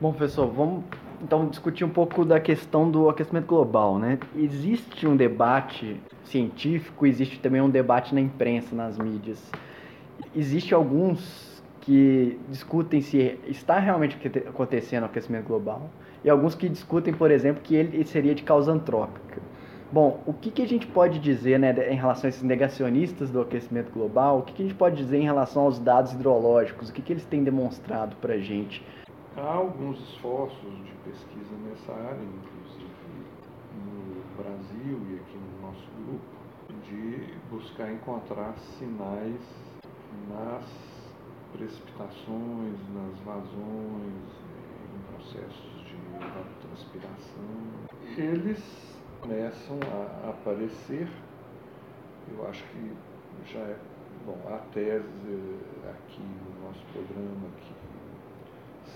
Bom, professor, vamos então discutir um pouco da questão do aquecimento global, né? Existe um debate científico, existe também um debate na imprensa, nas mídias. Existe alguns que discutem se está realmente acontecendo o aquecimento global e alguns que discutem, por exemplo, que ele seria de causa antrópica. Bom, o que, que a gente pode dizer né, em relação a esses negacionistas do aquecimento global? O que, que a gente pode dizer em relação aos dados hidrológicos? O que, que eles têm demonstrado para a gente? Há alguns esforços de pesquisa nessa área, inclusive no Brasil e aqui no nosso grupo, de buscar encontrar sinais nas precipitações, nas vazões, em processos de evapotranspiração. Eles começam a aparecer. Eu acho que já é bom, a tese aqui no nosso programa que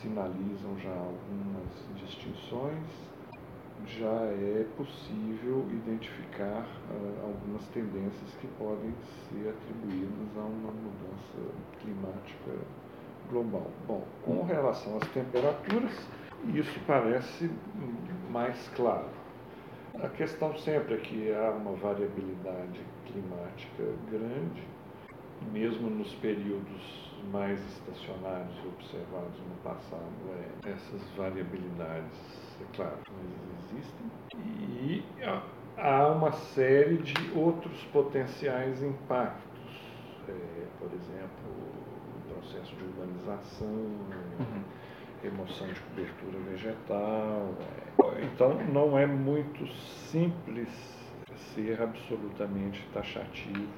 sinalizam já algumas distinções, já é possível identificar uh, algumas tendências que podem ser atribuídas a uma mudança climática global. Bom, com relação às temperaturas, isso parece mais claro a questão sempre é que há uma variabilidade climática grande, mesmo nos períodos mais estacionários observados no passado, é, essas variabilidades, é claro, mas existem. E há uma série de outros potenciais impactos, é, por exemplo, o processo de urbanização, uhum remoção de cobertura vegetal. É. Então não é muito simples ser absolutamente taxativo.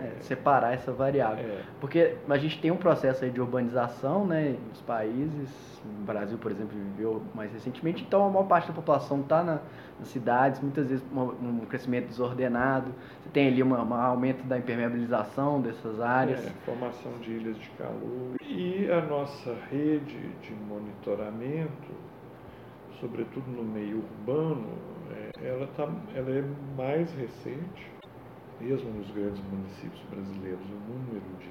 É, separar essa variável. É. Porque a gente tem um processo de urbanização né, nos países, o Brasil, por exemplo, viveu mais recentemente, então a maior parte da população está na, nas cidades, muitas vezes um, um crescimento desordenado, você tem ali um aumento da impermeabilização dessas áreas. É, formação de ilhas de calor. E a nossa rede de monitoramento, sobretudo no meio urbano, é, ela, tá, ela é mais recente, mesmo nos grandes municípios brasileiros, o número de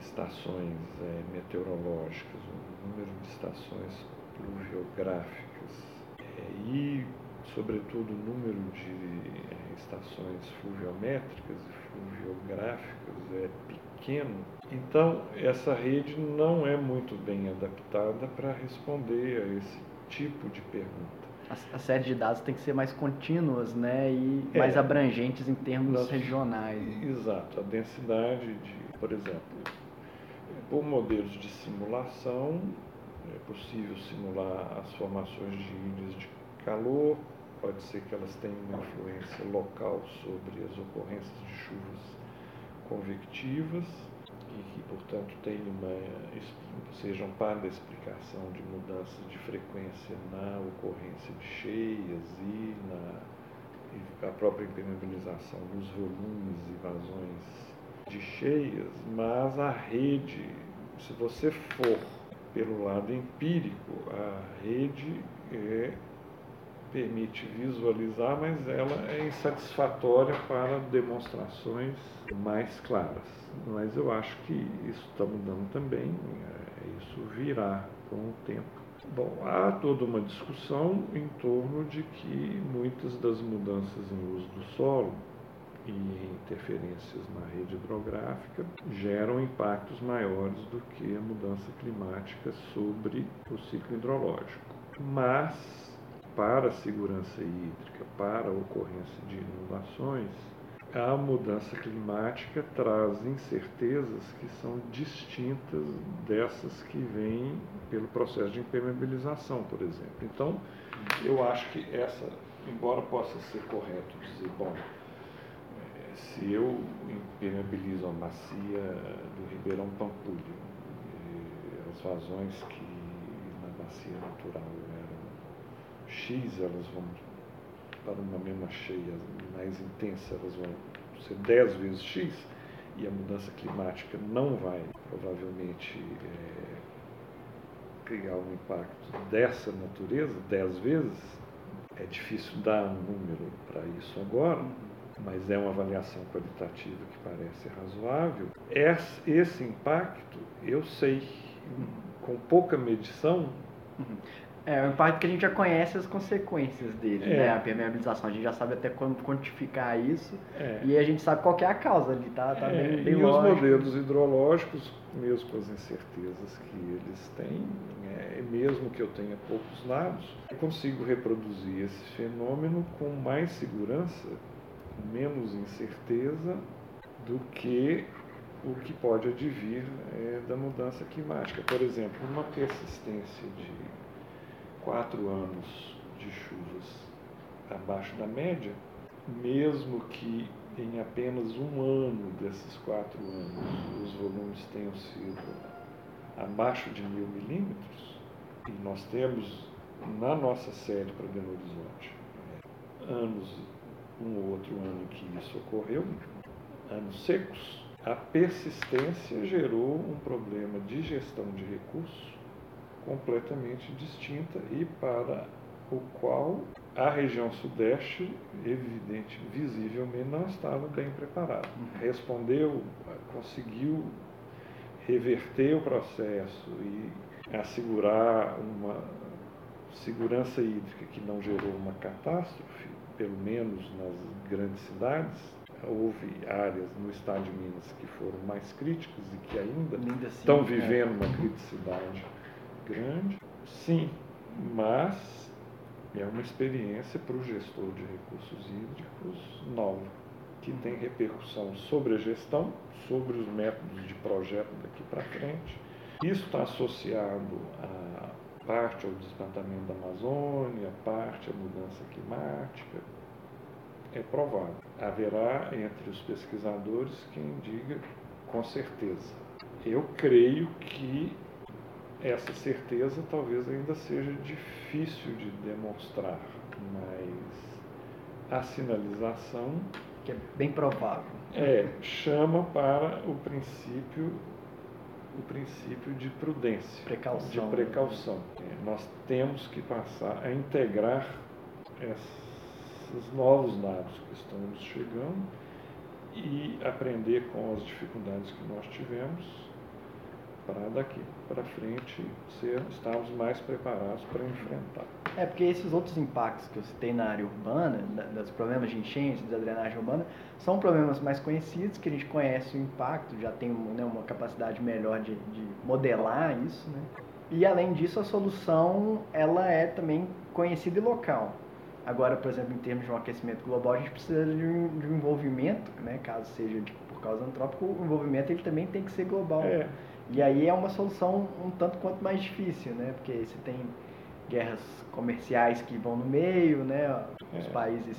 estações é, meteorológicas, o número de estações pluviográficas é, e, sobretudo, o número de é, estações fluviométricas e fluviográficas é pequeno. Então, essa rede não é muito bem adaptada para responder a esse tipo de pergunta a, a, série de dados tem que ser mais contínuas né, e é, mais abrangentes em termos nós, regionais. Exato. A densidade de, por exemplo, por modelos de simulação, é possível simular as formações de ilhas de calor, pode ser que elas tenham uma influência local sobre as ocorrências de chuvas convectivas e que, portanto, tenham uma, sejam parte da explicação de mudanças de frequência na ocorrência de cheias e na e a própria impermeabilização dos volumes e vazões de cheias, mas a rede, se você for pelo lado empírico, a rede é, permite visualizar, mas ela é insatisfatória para demonstrações mais claras mas eu acho que isso está mudando também, é, isso virá com o tempo. Bom, há toda uma discussão em torno de que muitas das mudanças em uso do solo e interferências na rede hidrográfica geram impactos maiores do que a mudança climática sobre o ciclo hidrológico. Mas, para a segurança hídrica, para a ocorrência de inundações, a mudança climática traz incertezas que são distintas dessas que vêm pelo processo de impermeabilização, por exemplo. Então, eu acho que essa, embora possa ser correto dizer, bom, eh, se eu impermeabilizo a bacia do Ribeirão Pampulho, eh, as vazões que na bacia natural X, elas vão para uma mesma cheia mais intensa, elas vão ser 10 vezes X, e a mudança climática não vai provavelmente é, criar um impacto dessa natureza 10 vezes, é difícil dar um número para isso agora, mas é uma avaliação qualitativa que parece razoável. Esse impacto, eu sei, com pouca medição, Uhum. É, o impacto que a gente já conhece as consequências dele, É. né? A permeabilização, a gente já sabe até quando quantificar isso É. e a gente sabe qual que é a causa ali, tá, tá É, bem, bem e lógico. os modelos hidrológicos, mesmo com as incertezas que eles têm, é, mesmo que eu tenha poucos dados, eu consigo reproduzir esse fenômeno com mais segurança, com menos incerteza do que o que pode advir é, da mudança climática. Por exemplo, uma persistência de quatro anos de chuvas abaixo da média, mesmo que em apenas um ano desses quatro anos os volumes tenham sido abaixo de mil milímetros, e nós temos na nossa série para Belo Horizonte anos, um ou outro ano que isso ocorreu, anos secos, a persistência gerou um problema de gestão de recursos completamente distinta e para o qual a região sudeste, evidente, visivelmente, não estava bem preparada. Respondeu, conseguiu reverter o processo e assegurar uma segurança hídrica que não gerou uma catástrofe, pelo menos nas grandes cidades. Houve áreas no estado de Minas que foram mais críticas e que ainda Ainda assim, estão é. vivendo uma criticidade grande. Sim, mas é uma experiência para o gestor de recursos hídricos nova, que tem repercussão sobre a gestão, sobre os métodos de projeto daqui para frente. Isso está associado a parte ao desmatamento da Amazônia, parte à mudança climática. É provável. Haverá entre os pesquisadores quem diga com certeza. Eu creio que essa certeza talvez ainda seja difícil de demonstrar, mas a sinalização Que é bem provável. é, chama para o princípio o princípio de prudência, Precaução. de precaução. É, nós temos que passar a integrar esses novos dados que estão nos chegando e aprender com as dificuldades que nós tivemos para daqui para frente ser, estarmos mais preparados para enfrentar. É, porque esses outros impactos que eu citei na área urbana, da- dos problemas de enchentes, da drenagem urbana, são problemas mais conhecidos, que a gente conhece o impacto, já tem né, uma capacidade melhor de, de modelar isso, né? E além disso, a solução, ela é também conhecida e local. Agora, por exemplo, em termos de um aquecimento global, a gente precisa de um, de um envolvimento, né, caso seja de, por causa antrópica, o envolvimento ele também tem que ser global. É, E aí é uma solução um tanto quanto mais difícil, né? Porque você tem guerras comerciais que vão no meio, né? Os É. países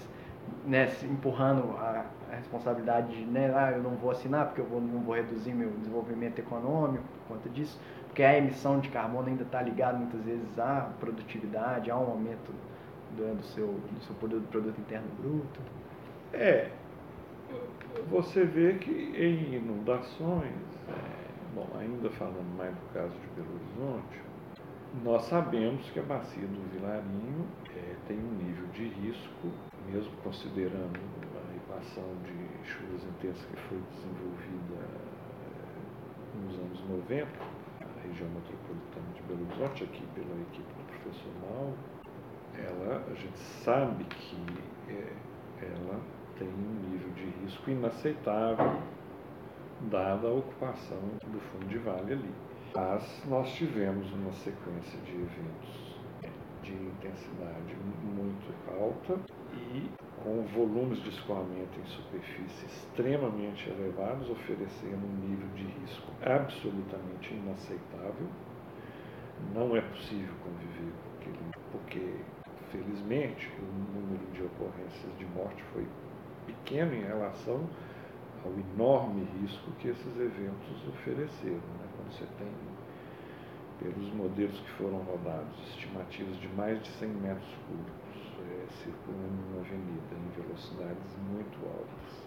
né, empurrando a, a responsabilidade de, né? Ah, eu não vou assinar porque eu vou, não vou reduzir meu desenvolvimento econômico por conta disso. Porque a emissão de carbono ainda está ligada muitas vezes à produtividade, a um aumento do, do seu, do seu produto, produto interno bruto. É, você vê que em inundações, é, bom, ainda falando mais do caso de Belo Horizonte, nós sabemos que a bacia do Vilarinho é, tem um nível de risco, mesmo considerando a equação de chuvas intensas que foi desenvolvida é, nos anos 90, a região metropolitana de Belo Horizonte, aqui pela equipe do professor Mauro, ela, a gente sabe que é, ela tem um nível de risco inaceitável, dada a ocupação do fundo de vale ali. Mas nós tivemos uma sequência de eventos de intensidade muito alta e com volumes de escoamento em superfície extremamente elevados, oferecendo um nível de risco absolutamente inaceitável. Não é possível conviver com aquele, porque felizmente o número de ocorrências de morte foi pequeno em relação ao enorme risco que esses eventos ofereceram. Né? Quando você tem, pelos modelos que foram rodados, estimativas de mais de 100 metros cúbicos é, circulando numa avenida em velocidades muito altas,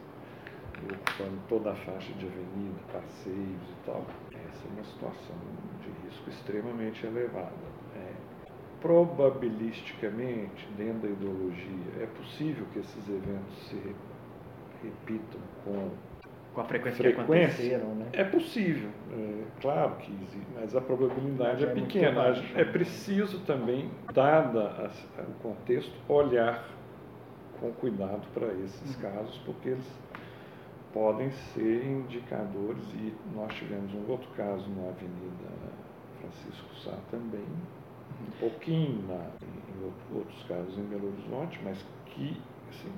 ocupando toda a faixa de avenida, passeios e tal, essa é uma situação de risco extremamente elevada. É, probabilisticamente, dentro da ideologia, é possível que esses eventos se re- repitam com com a frequência, frequência que aconteceram, né? É possível, é, claro que existe, mas a probabilidade Mas é, é pequena. baixa. É preciso também, dada a- o contexto, olhar com cuidado para esses Uhum. casos, porque eles podem ser indicadores, e nós tivemos um outro caso na Avenida Francisco Sá também, um pouquinho na, em out- outros casos em Belo Horizonte, mas que assim,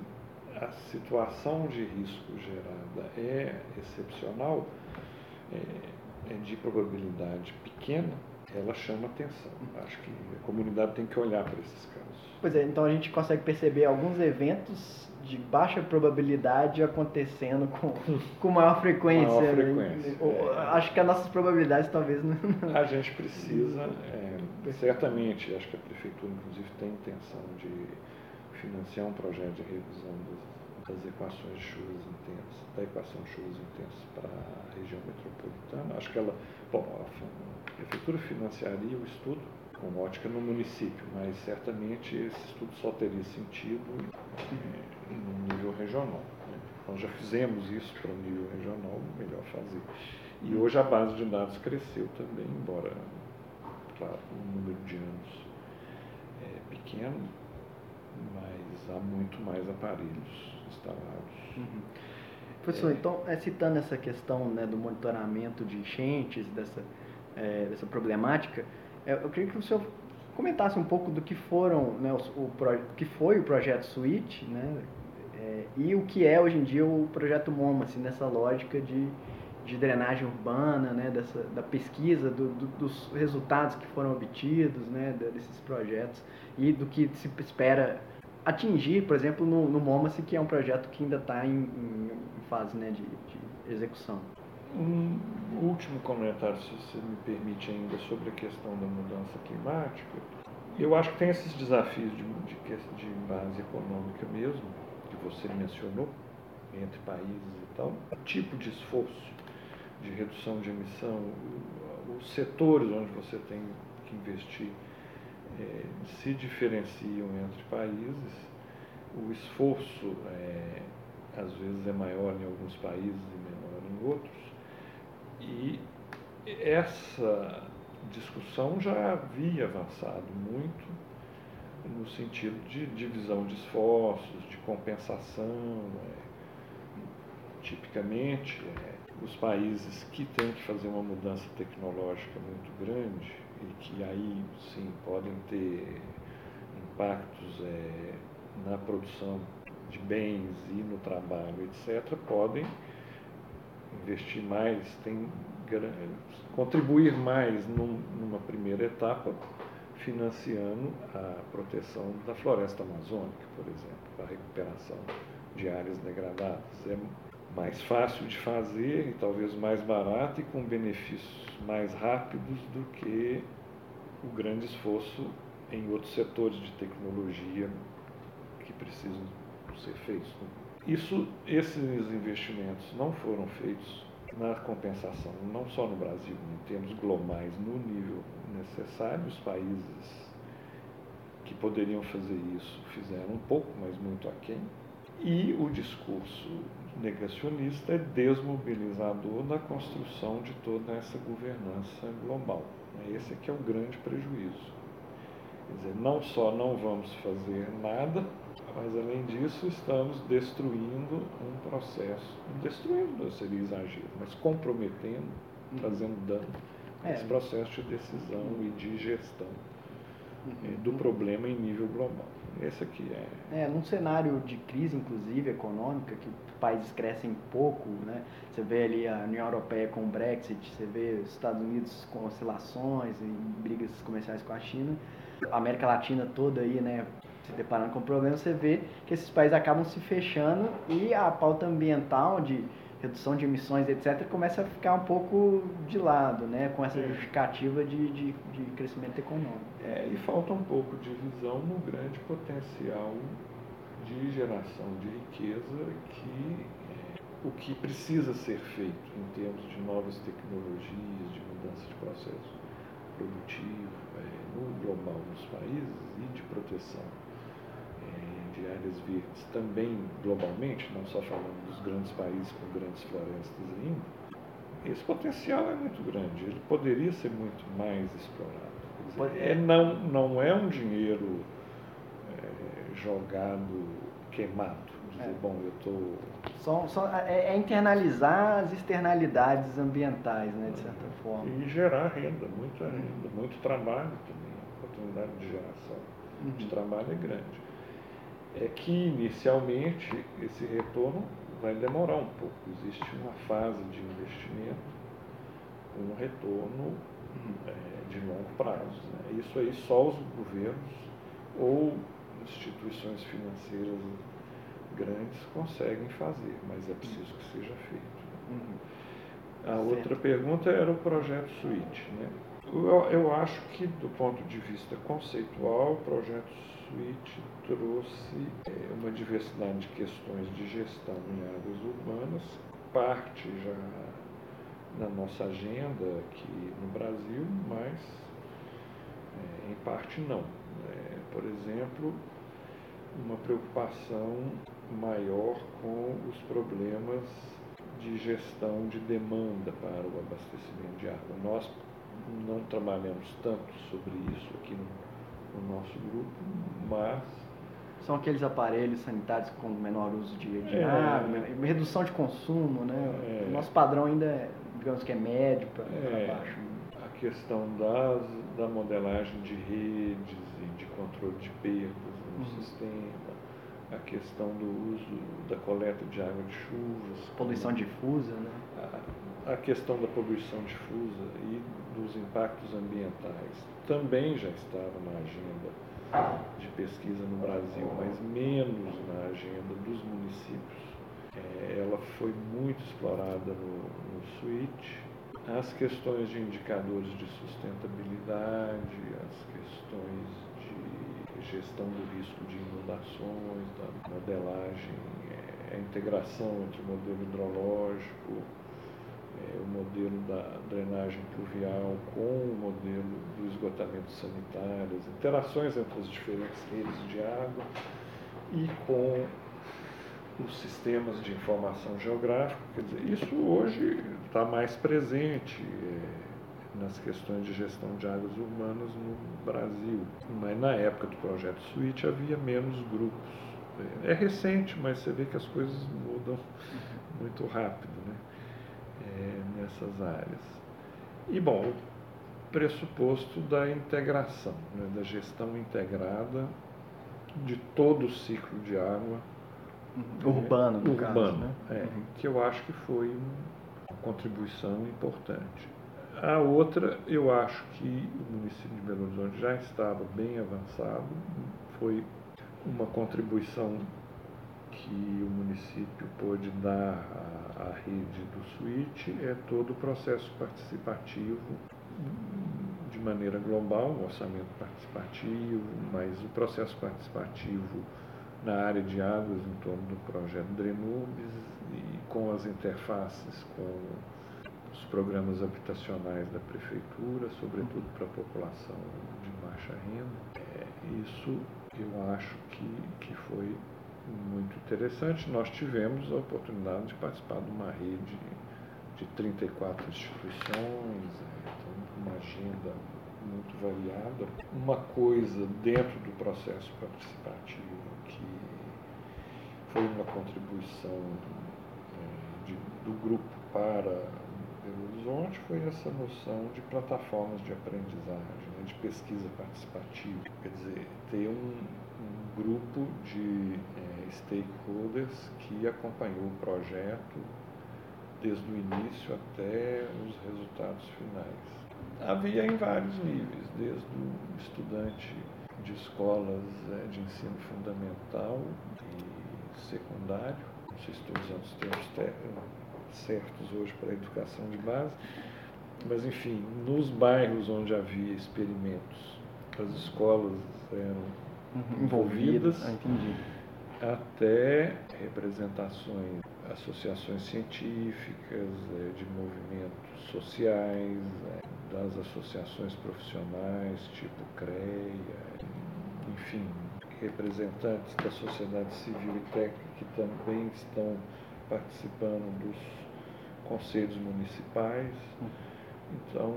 a situação de risco gerada é excepcional, é, é de probabilidade pequena, ela chama atenção. Acho que a comunidade tem que olhar para esses casos. Pois é, então a gente consegue perceber alguns eventos de baixa probabilidade acontecendo com, com maior frequência. Maior né? frequência, é. Acho que as nossas probabilidades talvez não. A gente precisa, é, certamente, acho que a prefeitura, inclusive, tem intenção de financiar um projeto de revisão das, das equações de chuvas intensas, da equação de chuvas intensas para a região metropolitana. Acho que ela, bom, a, prefeitura financiaria o estudo com ótica no município, mas certamente esse estudo só teria sentido é, no nível regional. né? Nós já fizemos isso para o nível regional, melhor fazer. E hoje a base de dados cresceu também, embora, claro, o número de anos é pequeno, mas há muito mais aparelhos instalados. Uhum. Professor, É. então, é, citando essa questão né, do monitoramento de enchentes, dessa, é, dessa problemática, é, eu queria que o senhor comentasse um pouco do que foram, né, os- o, pro- o que foi o projeto SWIT, né, é, e o que é hoje em dia o projeto MOMA, assim, nessa lógica de, de drenagem urbana, né, dessa, da pesquisa, do- do- dos resultados que foram obtidos né, de- desses projetos e do que se espera atingir, por exemplo, no, no MOMAS, que é um projeto que ainda está em, em- fase né, de, de execução. Um último comentário, se você me permite ainda, sobre a questão da mudança climática. Eu acho que tem esses desafios de, de, de base econômica mesmo, que você mencionou, entre países e tal. O tipo de esforço de redução de emissão, os setores onde você tem que investir eh, se diferenciam entre países. O esforço, eh, às vezes, é maior em alguns países e menor em outros. E essa discussão já havia avançado muito no sentido de divisão de esforços, de compensação. é. Tipicamente, é, os países que têm que fazer uma mudança tecnológica muito grande e que aí sim podem ter impactos é, na produção de bens e no trabalho, etc., podem investir mais, tem, contribuir mais num- numa primeira etapa, financiando a proteção da floresta amazônica, por exemplo, a recuperação de áreas degradadas. É mais fácil de fazer e talvez mais barato e com benefícios mais rápidos do que o grande esforço em outros setores de tecnologia que precisam ser feitos. né? Isso, esses investimentos não foram feitos na compensação, não só no Brasil, em termos globais, no nível necessário. Os países que poderiam fazer isso fizeram um pouco, mas muito aquém. E o discurso negacionista é desmobilizador na construção de toda essa governança global. Esse é que é o grande prejuízo. Quer dizer, não só não vamos fazer nada, mas além disso estamos destruindo um processo, destruindo seria exagero, mas comprometendo, trazendo dano É. esse processo de decisão e de gestão Uhum. eh, do problema em nível global. Esse aqui é É, num cenário de crise, inclusive, econômica, que países crescem pouco, né? Você vê ali a União Europeia com o Brexit, você vê os Estados Unidos com oscilações e brigas comerciais com a China, a América Latina toda aí, né? Se deparando com problemas, você vê que esses países acabam se fechando e a pauta ambiental de redução de emissões, etc., começa a ficar um pouco de lado, né? Com essa É. justificativa de, de, de crescimento econômico. É, e falta um pouco de visão no grande potencial de geração de riqueza que é, o que precisa ser feito em termos de novas tecnologias, de mudança de processo produtivo é, no global nos países e de proteção é, de áreas verdes também globalmente, não só falando dos grandes países com grandes florestas ainda, esse potencial é muito grande, ele poderia ser muito mais explorado. Dizer, é, não, não é um dinheiro jogado, queimado. Dizer, é. bom, eu estou. Só, é, é, internalizar as externalidades ambientais, né, de certa forma. E gerar renda, muita renda, muito trabalho também, a oportunidade de geração uhum. de trabalho é grande. É que inicialmente esse retorno vai demorar um pouco. Existe uma fase de investimento, um retorno uhum. é, de longo prazo. Né? Isso aí só os governos ou instituições financeiras grandes conseguem fazer, mas é preciso que seja feito. Uhum. A outra pergunta era o projeto Suite. Né? Eu, eu, acho que, do ponto de vista conceitual, o projeto Suite trouxe é, uma diversidade de questões de gestão em áreas urbanas, parte já na nossa agenda aqui no Brasil, mas é, em parte não. É, por exemplo, uma preocupação maior com os problemas de gestão de demanda para o abastecimento de água. Nós não trabalhamos tanto sobre isso aqui no, no nosso grupo, mas são aqueles aparelhos sanitários com menor uso de, de é, água, redução de consumo, né? É, o nosso padrão ainda é, digamos que é médio para é, baixo. A questão das, da modelagem de redes e de controle de perdas no uhum. sistema, a questão do uso da coleta de água de chuvas. Poluição difusa, né? A, a questão da poluição difusa e dos impactos ambientais também já estava na agenda de pesquisa no Brasil, mas menos na agenda dos municípios. É, ela foi muito explorada no, no SWIT. As questões de indicadores de sustentabilidade, as questões gestão do risco de inundações, da modelagem, é, a integração entre o modelo hidrológico, é, o modelo da drenagem pluvial com o modelo do esgotamento sanitário, as interações entre as diferentes redes de água e com os sistemas de informação geográfica. Quer dizer, isso hoje está mais presente é, nas questões de gestão de águas urbanas no Brasil. Mas na época do projeto Switch havia menos grupos. É recente, mas você vê que as coisas mudam muito rápido. Né? é, nessas áreas. E, bom, o pressuposto da integração, né, da gestão integrada de todo o ciclo de água urbano, é, urbano caso, né? é, uhum. que eu acho que foi uma contribuição importante. A outra, eu acho que o município de Belo Horizonte já estava bem avançado, foi uma contribuição que o município pôde dar à, rede do SWIT é todo o processo participativo de maneira global, o orçamento participativo, mas o processo participativo na área de águas em torno do projeto Drenubes e com as interfaces com programas habitacionais da prefeitura, sobretudo para a população de baixa renda. É, isso eu acho que, que foi muito interessante. Nós tivemos a oportunidade de participar de uma rede de 34 instituições, né, então, uma agenda muito variada. Uma coisa dentro do processo participativo que foi uma contribuição é, de, do grupo para Horizonte foi essa noção de plataformas de aprendizagem, né, de pesquisa participativa. Quer dizer, ter um, um grupo de é, stakeholders que acompanhou o projeto desde o início até os resultados finais. Havia em vários níveis, desde o estudante de escolas é, de ensino fundamental e secundário, não sei se estou usando os termos certos hoje para a educação de base, mas enfim, nos bairros onde havia experimentos, as escolas eram uhum. envolvidas, ah, até representações, associações científicas, eh, de movimentos sociais, eh, das associações profissionais, tipo CREA, enfim, representantes da sociedade civil e técnica que também estão participando dos conselhos municipais. Então,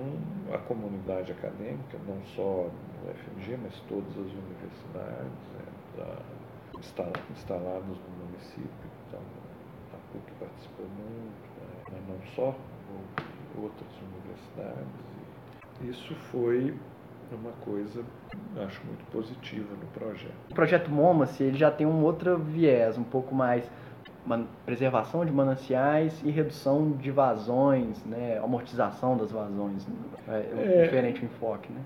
a comunidade acadêmica, não só no FMG, mas todas as universidades é, da, instaladas no município, então a PUC participou muito, né, mas não só, outras universidades. Isso foi uma coisa, acho muito positiva no projeto. O projeto MOMA, ele já tem um outro viés, um pouco mais preservação de mananciais e redução de vazões, né, amortização das vazões, é, é, é. diferente o enfoque, né?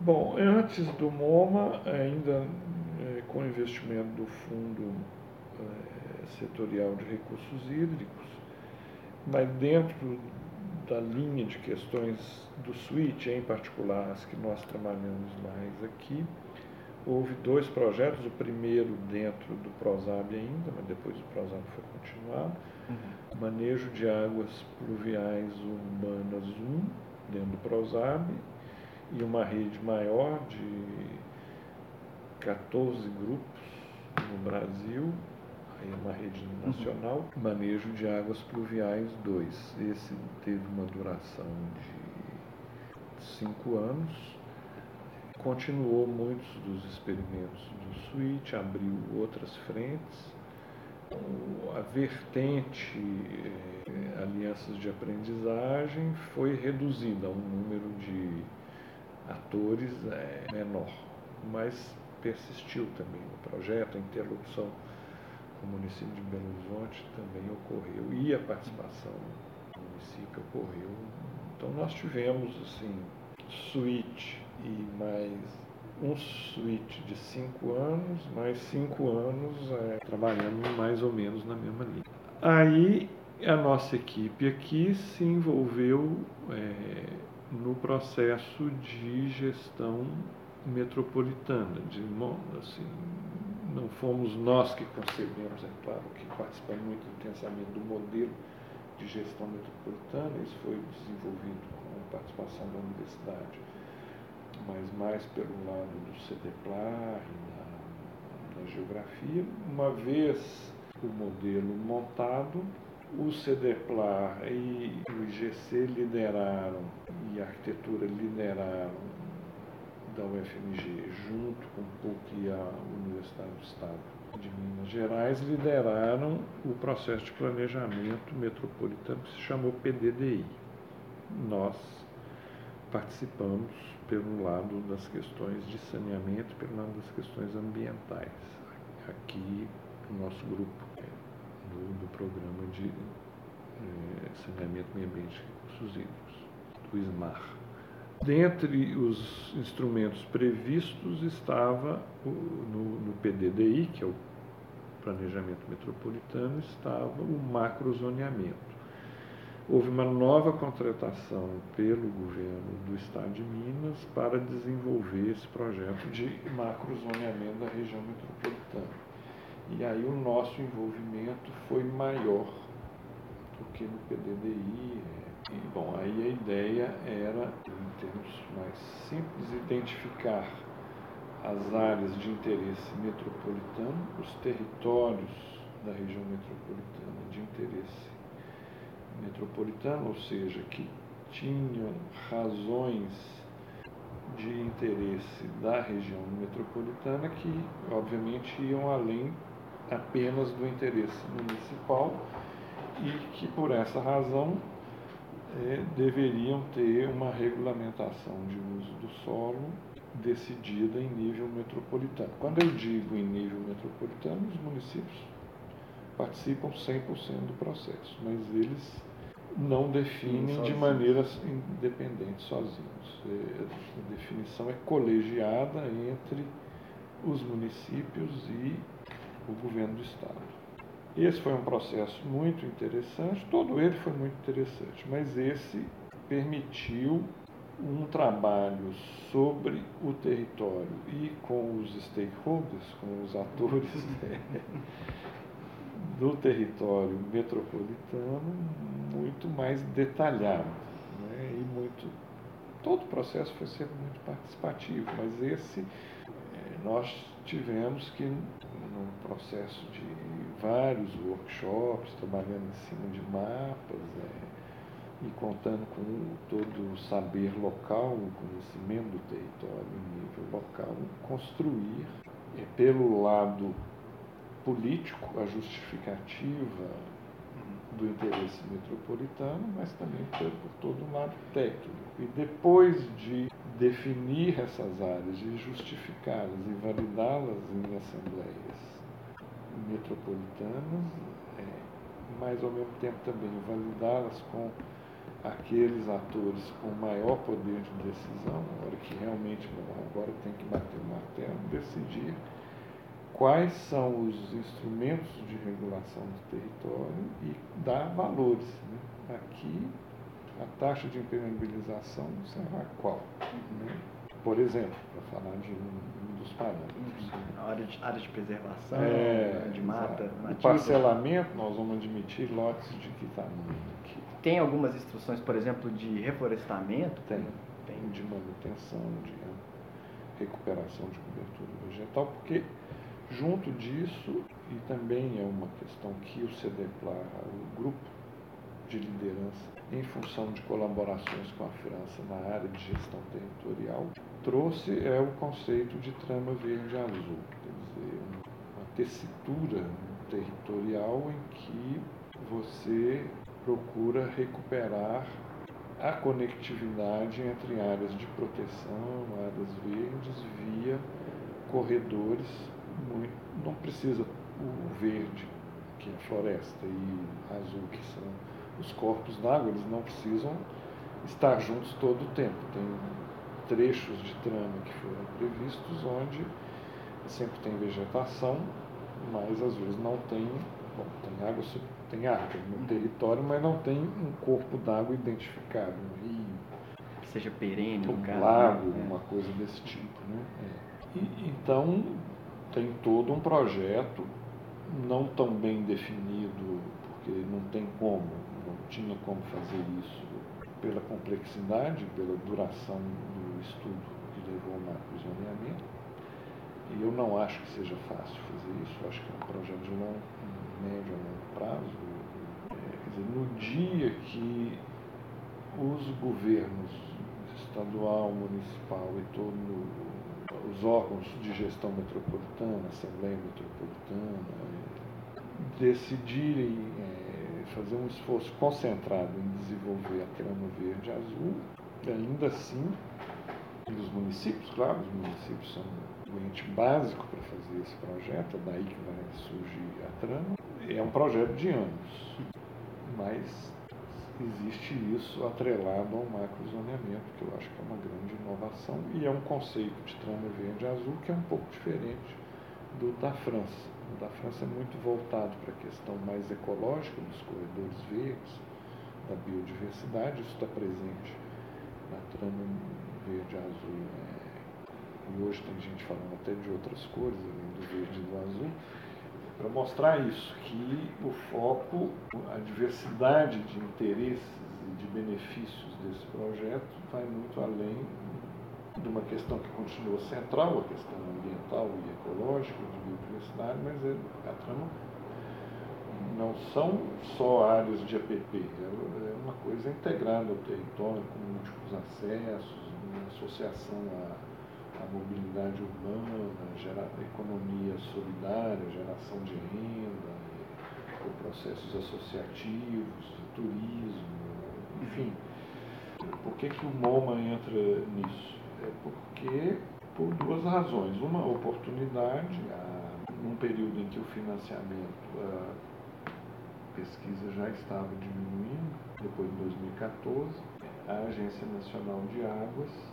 Bom, antes do MoMA, ainda é, com investimento do Fundo é, Setorial de Recursos Hídricos, mas dentro da linha de questões do SWIT, em particular as que nós trabalhamos mais aqui, Houve dois projetos, o primeiro dentro do PROSAB ainda, mas depois o PROSAB foi continuado. Uhum. Manejo de águas pluviais urbanas 1, dentro do PROSAB, e uma rede maior de 14 grupos no Brasil, aí uma rede nacional, uhum. manejo de águas pluviais 2. Esse teve uma duração de cinco anos continuou muitos dos experimentos do SWIT, abriu outras frentes. A vertente eh, alianças de aprendizagem foi reduzida a um número de atores eh, menor, mas persistiu também no projeto, a interlocução com o município de Belo Horizonte também ocorreu e a participação do município ocorreu. Então nós tivemos assim, SWIT e mais um suíte de cinco anos, mais cinco anos é, trabalhando mais ou menos na mesma linha. Aí a nossa equipe aqui se envolveu é, no processo de gestão metropolitana, de assim, não fomos nós que concebemos, é claro, que participamos muito intensamente do modelo de gestão metropolitana, isso foi desenvolvido com a participação da universidade mas mais pelo lado do CDPLAR e da, da geografia. Uma vez o modelo montado, o CDPLAR e o IGC lideraram e a arquitetura lideraram da UFMG, junto com o PUC e a Universidade do Estado de Minas Gerais, lideraram o processo de planejamento metropolitano que se chamou PDDI. Nós participamos pelo lado das questões de saneamento, pelo lado das questões ambientais. Aqui, o nosso grupo é, do, do, programa de é, saneamento, meio ambiente e recursos hídricos, do SMAR. Dentre os instrumentos previstos estava o, no, no PDDI, que é o Planejamento Metropolitano, estava o macrozoneamento houve uma nova contratação pelo governo do Estado de Minas para desenvolver esse projeto de macrozoneamento da região metropolitana. E aí o nosso envolvimento foi maior do que no PDDI. E, bom, aí a ideia era, em termos mais simples, identificar as áreas de interesse metropolitano, os territórios da região metropolitana de interesse metropolitana, ou seja, que tinham razões de interesse da região metropolitana que, obviamente, iam além apenas do interesse municipal e que, por essa razão, é, deveriam ter uma regulamentação de uso do solo decidida em nível metropolitano. Quando eu digo em nível metropolitano, os municípios participam 100% do processo, mas eles não definem de maneira independente, sozinhos. É, a definição é colegiada entre os municípios e o governo do Estado. Esse foi um processo muito interessante, todo ele foi muito interessante, mas esse permitiu um trabalho sobre o território e com os stakeholders, com os atores do território metropolitano muito mais detalhado. Né? E muito, todo o processo foi sendo muito participativo, mas esse, é, nós tivemos que, num processo de vários workshops, trabalhando em cima de mapas, é, e contando com todo o saber local, o conhecimento do território em nível local, construir, é, pelo lado político, a justificativa do interesse metropolitano, mas também por, por todo o lado técnico. E depois de definir essas áreas, de justificá-las e validá-las em assembleias metropolitanas, é, mas ao mesmo tempo também validá-las com aqueles atores com maior poder de decisão, na hora que realmente bom, agora tem que bater o martelo, decidir quais são os instrumentos de regulação do território e dar valores. Né? Aqui, a taxa de impermeabilização será qual? Né? Por exemplo, para falar de um, um dos parâmetros. Área de, área de preservação, é, de mata. O parcelamento, nós vamos admitir lotes de que tamanho aqui? Tem algumas instruções, por exemplo, de reflorestamento? Tem. Tem de manutenção, de recuperação de cobertura vegetal, porque Junto disso, e também é uma questão que o CDPLA, o grupo de liderança, em função de colaborações com a França na área de gestão territorial, trouxe é o conceito de trama verde-azul, quer dizer, uma tessitura territorial em que você procura recuperar a conectividade entre áreas de proteção, áreas verdes, via corredores não precisa o verde, que é a floresta, e azul, que são os corpos d'água, eles não precisam estar juntos todo o tempo. Tem trechos de trama que foram previstos onde sempre tem vegetação, mas às vezes não tem, bom, tem água, tem água no território, mas não tem um corpo d'água identificado, um rio. Que seja perene, um lago, né? uma coisa desse tipo. Né? É. E, então, tem todo um projeto não tão bem definido, porque não tem como, não tinha como fazer isso pela complexidade, pela duração do estudo que levou ao macrozoneamento. E eu não acho que seja fácil fazer isso, acho que é um projeto de longo, médio a longo prazo. É, quer dizer, no dia que os governos estadual, municipal e todo os órgãos de gestão metropolitana, Assembleia Metropolitana, decidirem é, fazer um esforço concentrado em desenvolver a trama verde e azul, ainda assim, e os municípios, claro, os municípios são o ente básico para fazer esse projeto, é daí que vai surgir a trama, é um projeto de anos, mas existe isso atrelado ao macrozoneamento, que eu acho que é uma grande inovação e é um conceito de trama verde e azul que é um pouco diferente do da França. O da França é muito voltado para a questão mais ecológica dos corredores verdes, da biodiversidade, isso está presente na trama verde e azul. É... E hoje tem gente falando até de outras cores, além do verde e do azul para mostrar isso, que o foco, a diversidade de interesses e de benefícios desse projeto vai muito além de uma questão que continua central, a questão ambiental e ecológica, de biodiversidade, mas é, a trama. Não são só áreas de APP, é uma coisa integrada ao território, com múltiplos acessos, uma associação a a mobilidade urbana, gera, economia solidária, geração de renda, por processos associativos, turismo, enfim. Por que, que o MoMA entra nisso? É porque, por duas razões. Uma, oportunidade, a, num período em que o financiamento, a pesquisa já estava diminuindo, depois de 2014, a Agência Nacional de Águas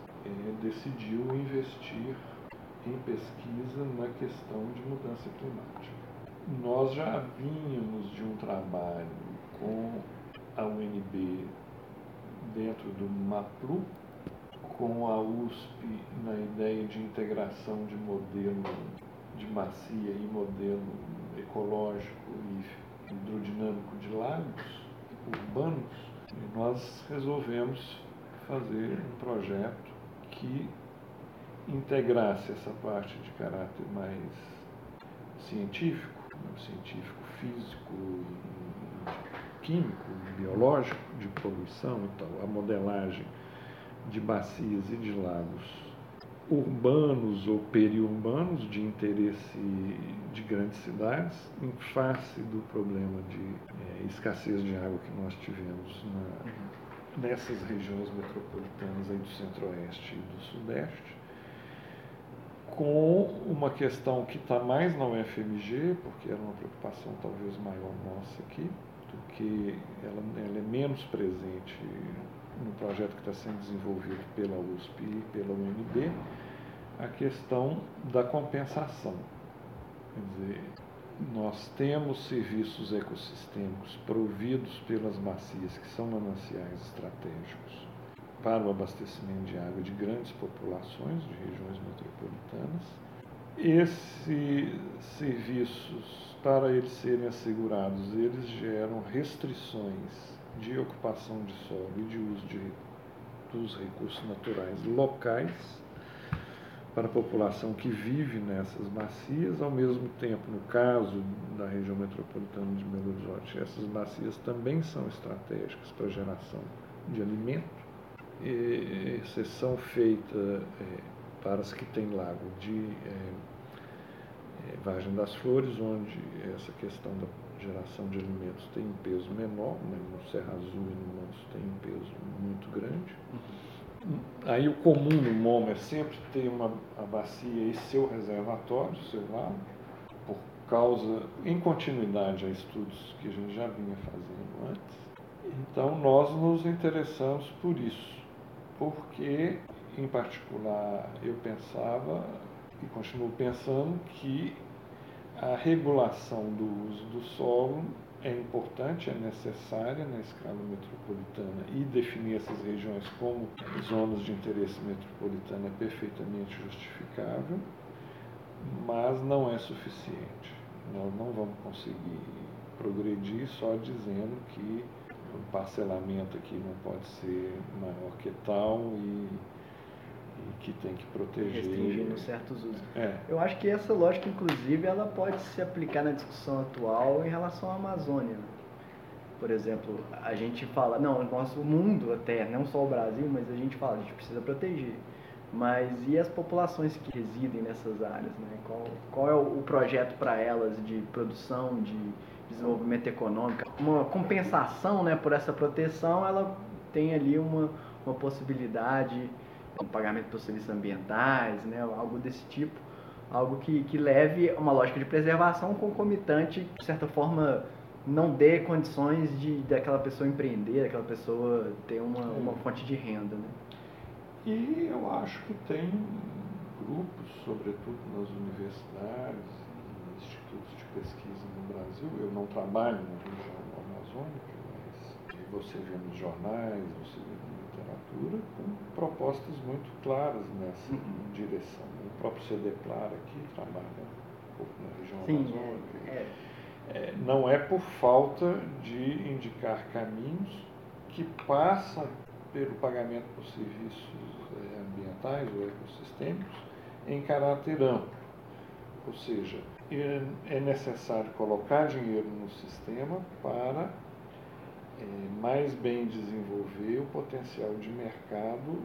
decidiu investir em pesquisa na questão de mudança climática. Nós já vínhamos de um trabalho com a UNB dentro do MAPRU, com a USP na ideia de integração de modelo de macia e modelo ecológico e hidrodinâmico de lagos urbanos, e nós resolvemos fazer um projeto que integrasse essa parte de caráter mais científico, né, científico, físico, químico, biológico, de poluição e tal, a modelagem de bacias e de lagos urbanos ou periurbanos de interesse de grandes cidades, em face do problema de é, escassez de água que nós tivemos na, nessas regiões metropolitanas aí do centro-oeste e do sudeste, com uma questão que está mais na UFMG, porque era uma preocupação talvez maior nossa aqui, do que ela, ela é menos presente no projeto que está sendo desenvolvido pela USP e pela UNB, a questão da compensação. Quer dizer, nós temos serviços ecossistêmicos providos pelas bacias, que são mananciais estratégicos para o abastecimento de água de grandes populações de regiões metropolitanas. Esses serviços, para eles serem assegurados, eles geram restrições de ocupação de solo e de uso de, dos recursos naturais locais para a população que vive nessas bacias, ao mesmo tempo, no caso da região metropolitana de Belo Horizonte, essas bacias também são estratégicas para a geração de alimento, e, exceção feita é, para as que têm lago de é, é, Vargem das Flores, onde essa questão da geração de alimentos tem um peso menor, né? no Serra Azul e no Manso tem um peso muito grande. Uhum. Aí o comum no MOM é sempre ter uma a bacia e seu reservatório, seu lago, por causa, em continuidade a estudos que a gente já vinha fazendo antes. Então nós nos interessamos por isso, porque, em particular, eu pensava e continuo pensando que a regulação do uso do solo é importante, é necessária na escala metropolitana e definir essas regiões como zonas de interesse metropolitano é perfeitamente justificável, mas não é suficiente. Nós não vamos conseguir progredir só dizendo que o parcelamento aqui não pode ser maior que tal e que tem que proteger. Restringindo certos usos. É. Eu acho que essa lógica, inclusive, ela pode se aplicar na discussão atual em relação à Amazônia. Né? Por exemplo, a gente fala, não, nosso mundo até, não só o Brasil, mas a gente fala, a gente precisa proteger. Mas e as populações que residem nessas áreas? Né? Qual, qual é o projeto para elas de produção, de desenvolvimento econômico? Uma compensação né, por essa proteção, ela tem ali uma, uma possibilidade um pagamento por serviços ambientais, né, algo desse tipo, algo que, que leve uma lógica de preservação concomitante, de certa forma não dê condições de daquela pessoa empreender, daquela pessoa ter uma, uma fonte de renda. Né? E eu acho que tem grupos, sobretudo nas universidades e institutos de pesquisa no Brasil. Eu não trabalho na região amazônica, mas você vê nos jornais, você vê literatura com propostas muito claras nessa uhum. direção. O próprio CD Clara aqui trabalha um pouco na região Sim, amazônica. É, é. Não é por falta de indicar caminhos que passam pelo pagamento por serviços é, ambientais ou ecossistêmicos em caráter amplo. Ou seja, é, é necessário colocar dinheiro no sistema para é, mais bem desenvolver o potencial de mercado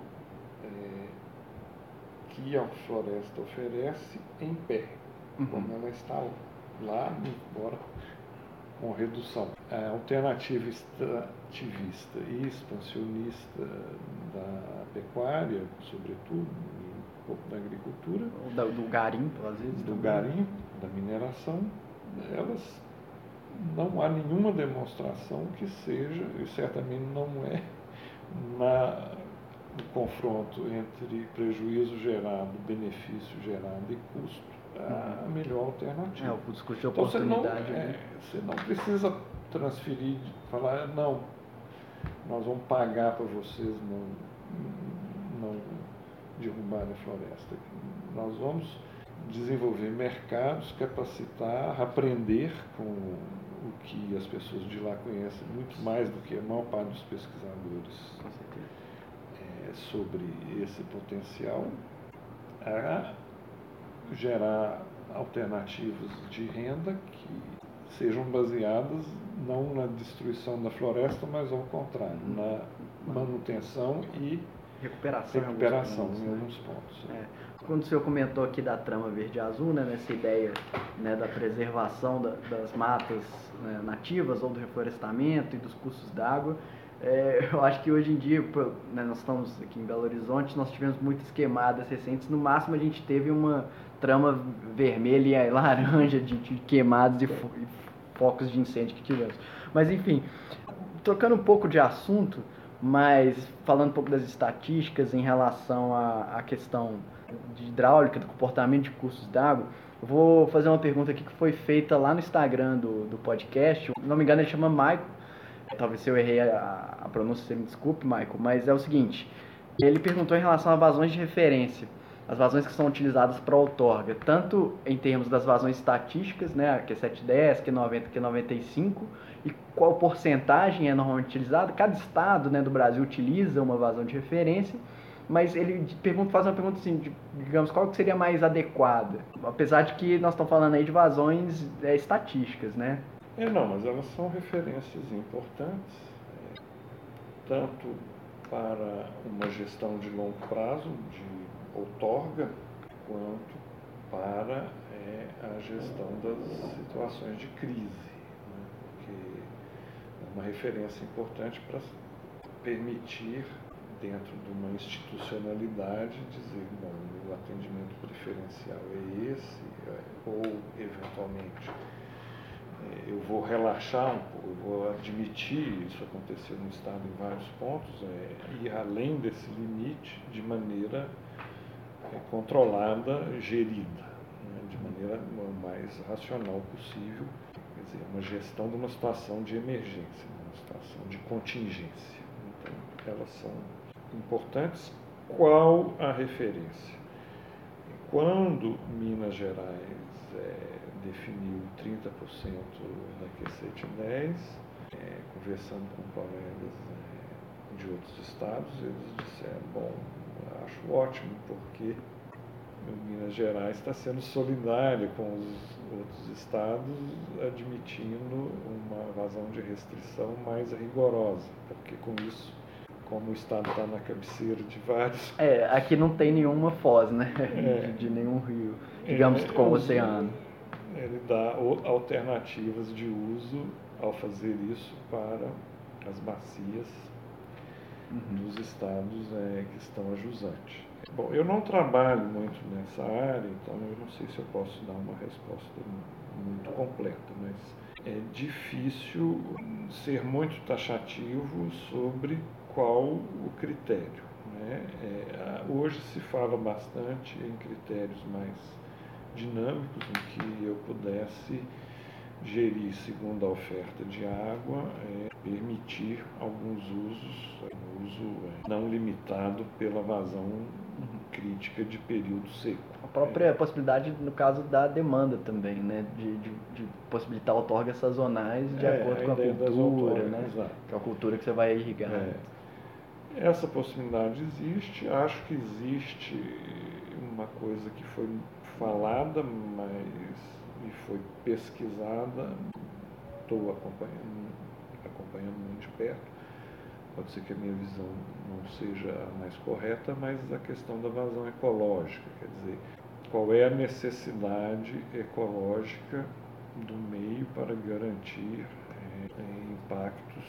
é, que a floresta oferece em pé, uhum. como ela está lá, embora com redução. A alternativa extrativista e expansionista da pecuária, sobretudo, um pouco da agricultura. Do, garimpo, às vezes. Do também. garimpo, da mineração, elas não há nenhuma demonstração que seja, e certamente não é, na, no confronto entre prejuízo gerado, benefício gerado e custo, a uhum. melhor alternativa. É, o de oportunidade. Então, você, não, é, você não precisa transferir, falar, não, nós vamos pagar para vocês não, não derrubarem a floresta. Nós vamos desenvolver mercados, capacitar, aprender com o que as pessoas de lá conhecem muito mais do que a maior parte dos pesquisadores é, sobre esse potencial, a gerar alternativas de renda que sejam baseadas não na destruição da floresta, mas ao contrário, na manutenção e recuperação, recuperação em alguns pontos. Né? É. Quando o senhor comentou aqui da trama verde-azul, né, nessa ideia né, da preservação da, das matas né, nativas ou do reflorestamento e dos cursos d'água, é, eu acho que hoje em dia, né, nós estamos aqui em Belo Horizonte, nós tivemos muitas queimadas recentes. No máximo, a gente teve uma trama vermelha e laranja de, de queimadas e, fo e focos de incêndio que tivemos. Mas, enfim, trocando um pouco de assunto, mas falando um pouco das estatísticas em relação à, à questão de hidráulica, do comportamento de cursos d'água, eu vou fazer uma pergunta aqui que foi feita lá no Instagram do, do podcast. Se não me engano, ele chama Michael. Talvez se eu errei a, a pronúncia, você me desculpe, Michael. Mas é o seguinte: ele perguntou em relação a vazões de referência. As vazões que são utilizadas para outorga, tanto em termos das vazões estatísticas, né, que é 710, que é 90, que é 95, e qual porcentagem é normalmente utilizada. Cada estado né, do Brasil utiliza uma vazão de referência mas ele pergunta, faz uma pergunta assim, digamos, qual que seria mais adequada? Apesar de que nós estamos falando aí de vazões é, estatísticas, né? É, não, mas elas são referências importantes, é, tanto para uma gestão de longo prazo, de outorga, quanto para é, a gestão das situações de crise, né? porque é uma referência importante para permitir dentro de uma institucionalidade, dizer, bom, o atendimento preferencial é esse, é, ou eventualmente é, eu vou relaxar um pouco, eu vou admitir, isso aconteceu no Estado em vários pontos, é, ir além desse limite de maneira é, controlada, gerida, né, de maneira mais racional possível, quer dizer, uma gestão de uma situação de emergência, uma situação de contingência. Então, elas são importantes. Qual a referência? Quando Minas Gerais é, definiu 30% da QCT 10, é, conversando com colegas é, de outros estados, eles disseram, bom, acho ótimo, porque Minas Gerais está sendo solidário com os outros estados, admitindo uma vazão de restrição mais rigorosa, porque com isso como o estado está na cabeceira de vários. É, aqui não tem nenhuma foz, né? É. De, de, nenhum rio, digamos, é, como o oceano. Ele dá alternativas de uso ao fazer isso para as bacias uhum. dos estados é, que estão a jusante. Bom, eu não trabalho muito nessa área, então eu não sei se eu posso dar uma resposta muito completa, mas é difícil ser muito taxativo sobre qual o critério. Né? É, hoje se fala bastante em critérios mais dinâmicos, em que eu pudesse gerir segundo a oferta de água, é, permitir alguns usos, um uso é, não limitado pela vazão crítica de período seco. A própria é. possibilidade, no caso da demanda também, né? de, de, de possibilitar outorgas sazonais de é, acordo com a cultura, né? Exato. que é a cultura que você vai irrigar. É. Essa possibilidade existe, acho que existe uma coisa que foi falada, mas e foi pesquisada, estou acompanhando, acompanhando muito de perto. Pode ser que a minha visão não seja a mais correta, mas a questão da vazão ecológica, quer dizer, qual é a necessidade ecológica do meio para garantir é, impactos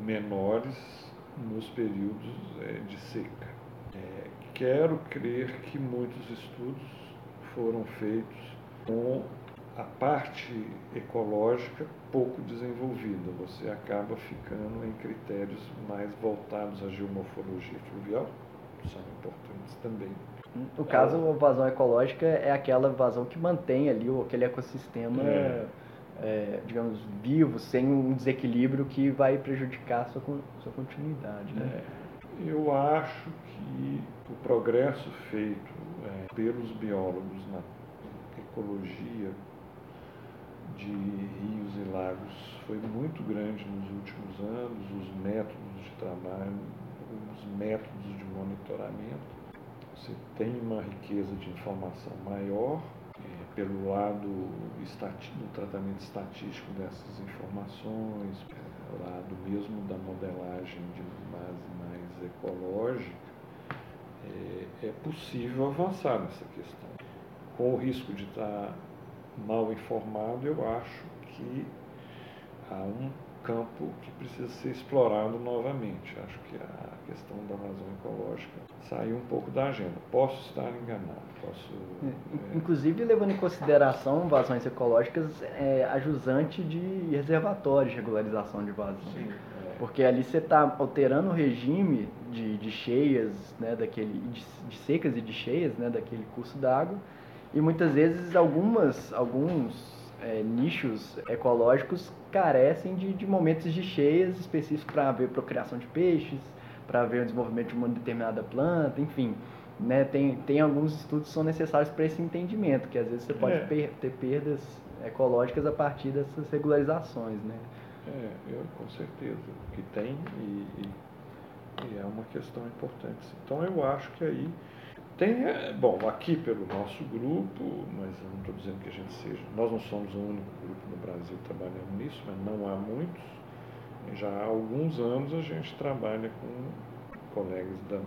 menores nos períodos é, de seca. É, quero crer que muitos estudos foram feitos com a parte ecológica pouco desenvolvida. Você acaba ficando em critérios mais voltados à geomorfologia fluvial, que são importantes também. No caso, a vazão ecológica é aquela vazão que mantém ali aquele ecossistema. É é, digamos, vivo, sem um desequilíbrio que vai prejudicar a sua, sua continuidade. Né? É, eu acho que o progresso feito é, pelos biólogos na ecologia de rios e lagos foi muito grande nos últimos anos, os métodos de trabalho, os métodos de monitoramento você tem uma riqueza de informação maior pelo lado do tratamento estatístico dessas informações, pelo lado mesmo da modelagem de base mais ecológica, é, é possível avançar nessa questão. Com o risco de estar mal informado, eu acho que há um campo que precisa ser explorado novamente. Acho que a questão da vazão ecológica saiu um pouco da agenda. Posso estar enganado. Posso, é, é... Inclusive, levando em consideração vazões ecológicas, é ajusante de reservatórios de regularização de vazão. Sim, é. Porque ali você está alterando o regime de, de cheias, né, daquele, de, de secas e de cheias né, daquele curso d'água. E muitas vezes algumas, alguns é, nichos ecológicos carecem de, de momentos de cheias específicos para ver procriação de peixes, para ver o desenvolvimento de uma determinada planta, enfim. Né, tem, tem alguns estudos que são necessários para esse entendimento, que às vezes você pode é. per, ter perdas ecológicas a partir dessas regularizações. Né? É, eu com certeza que tem e, e, e é uma questão importante. Então eu acho que aí tem, é, bom, aqui pelo nosso grupo, mas eu não estou dizendo que a gente seja, nós não somos o único grupo no Brasil trabalhando nisso, mas não há muitos. Já há alguns anos a gente trabalha com colegas da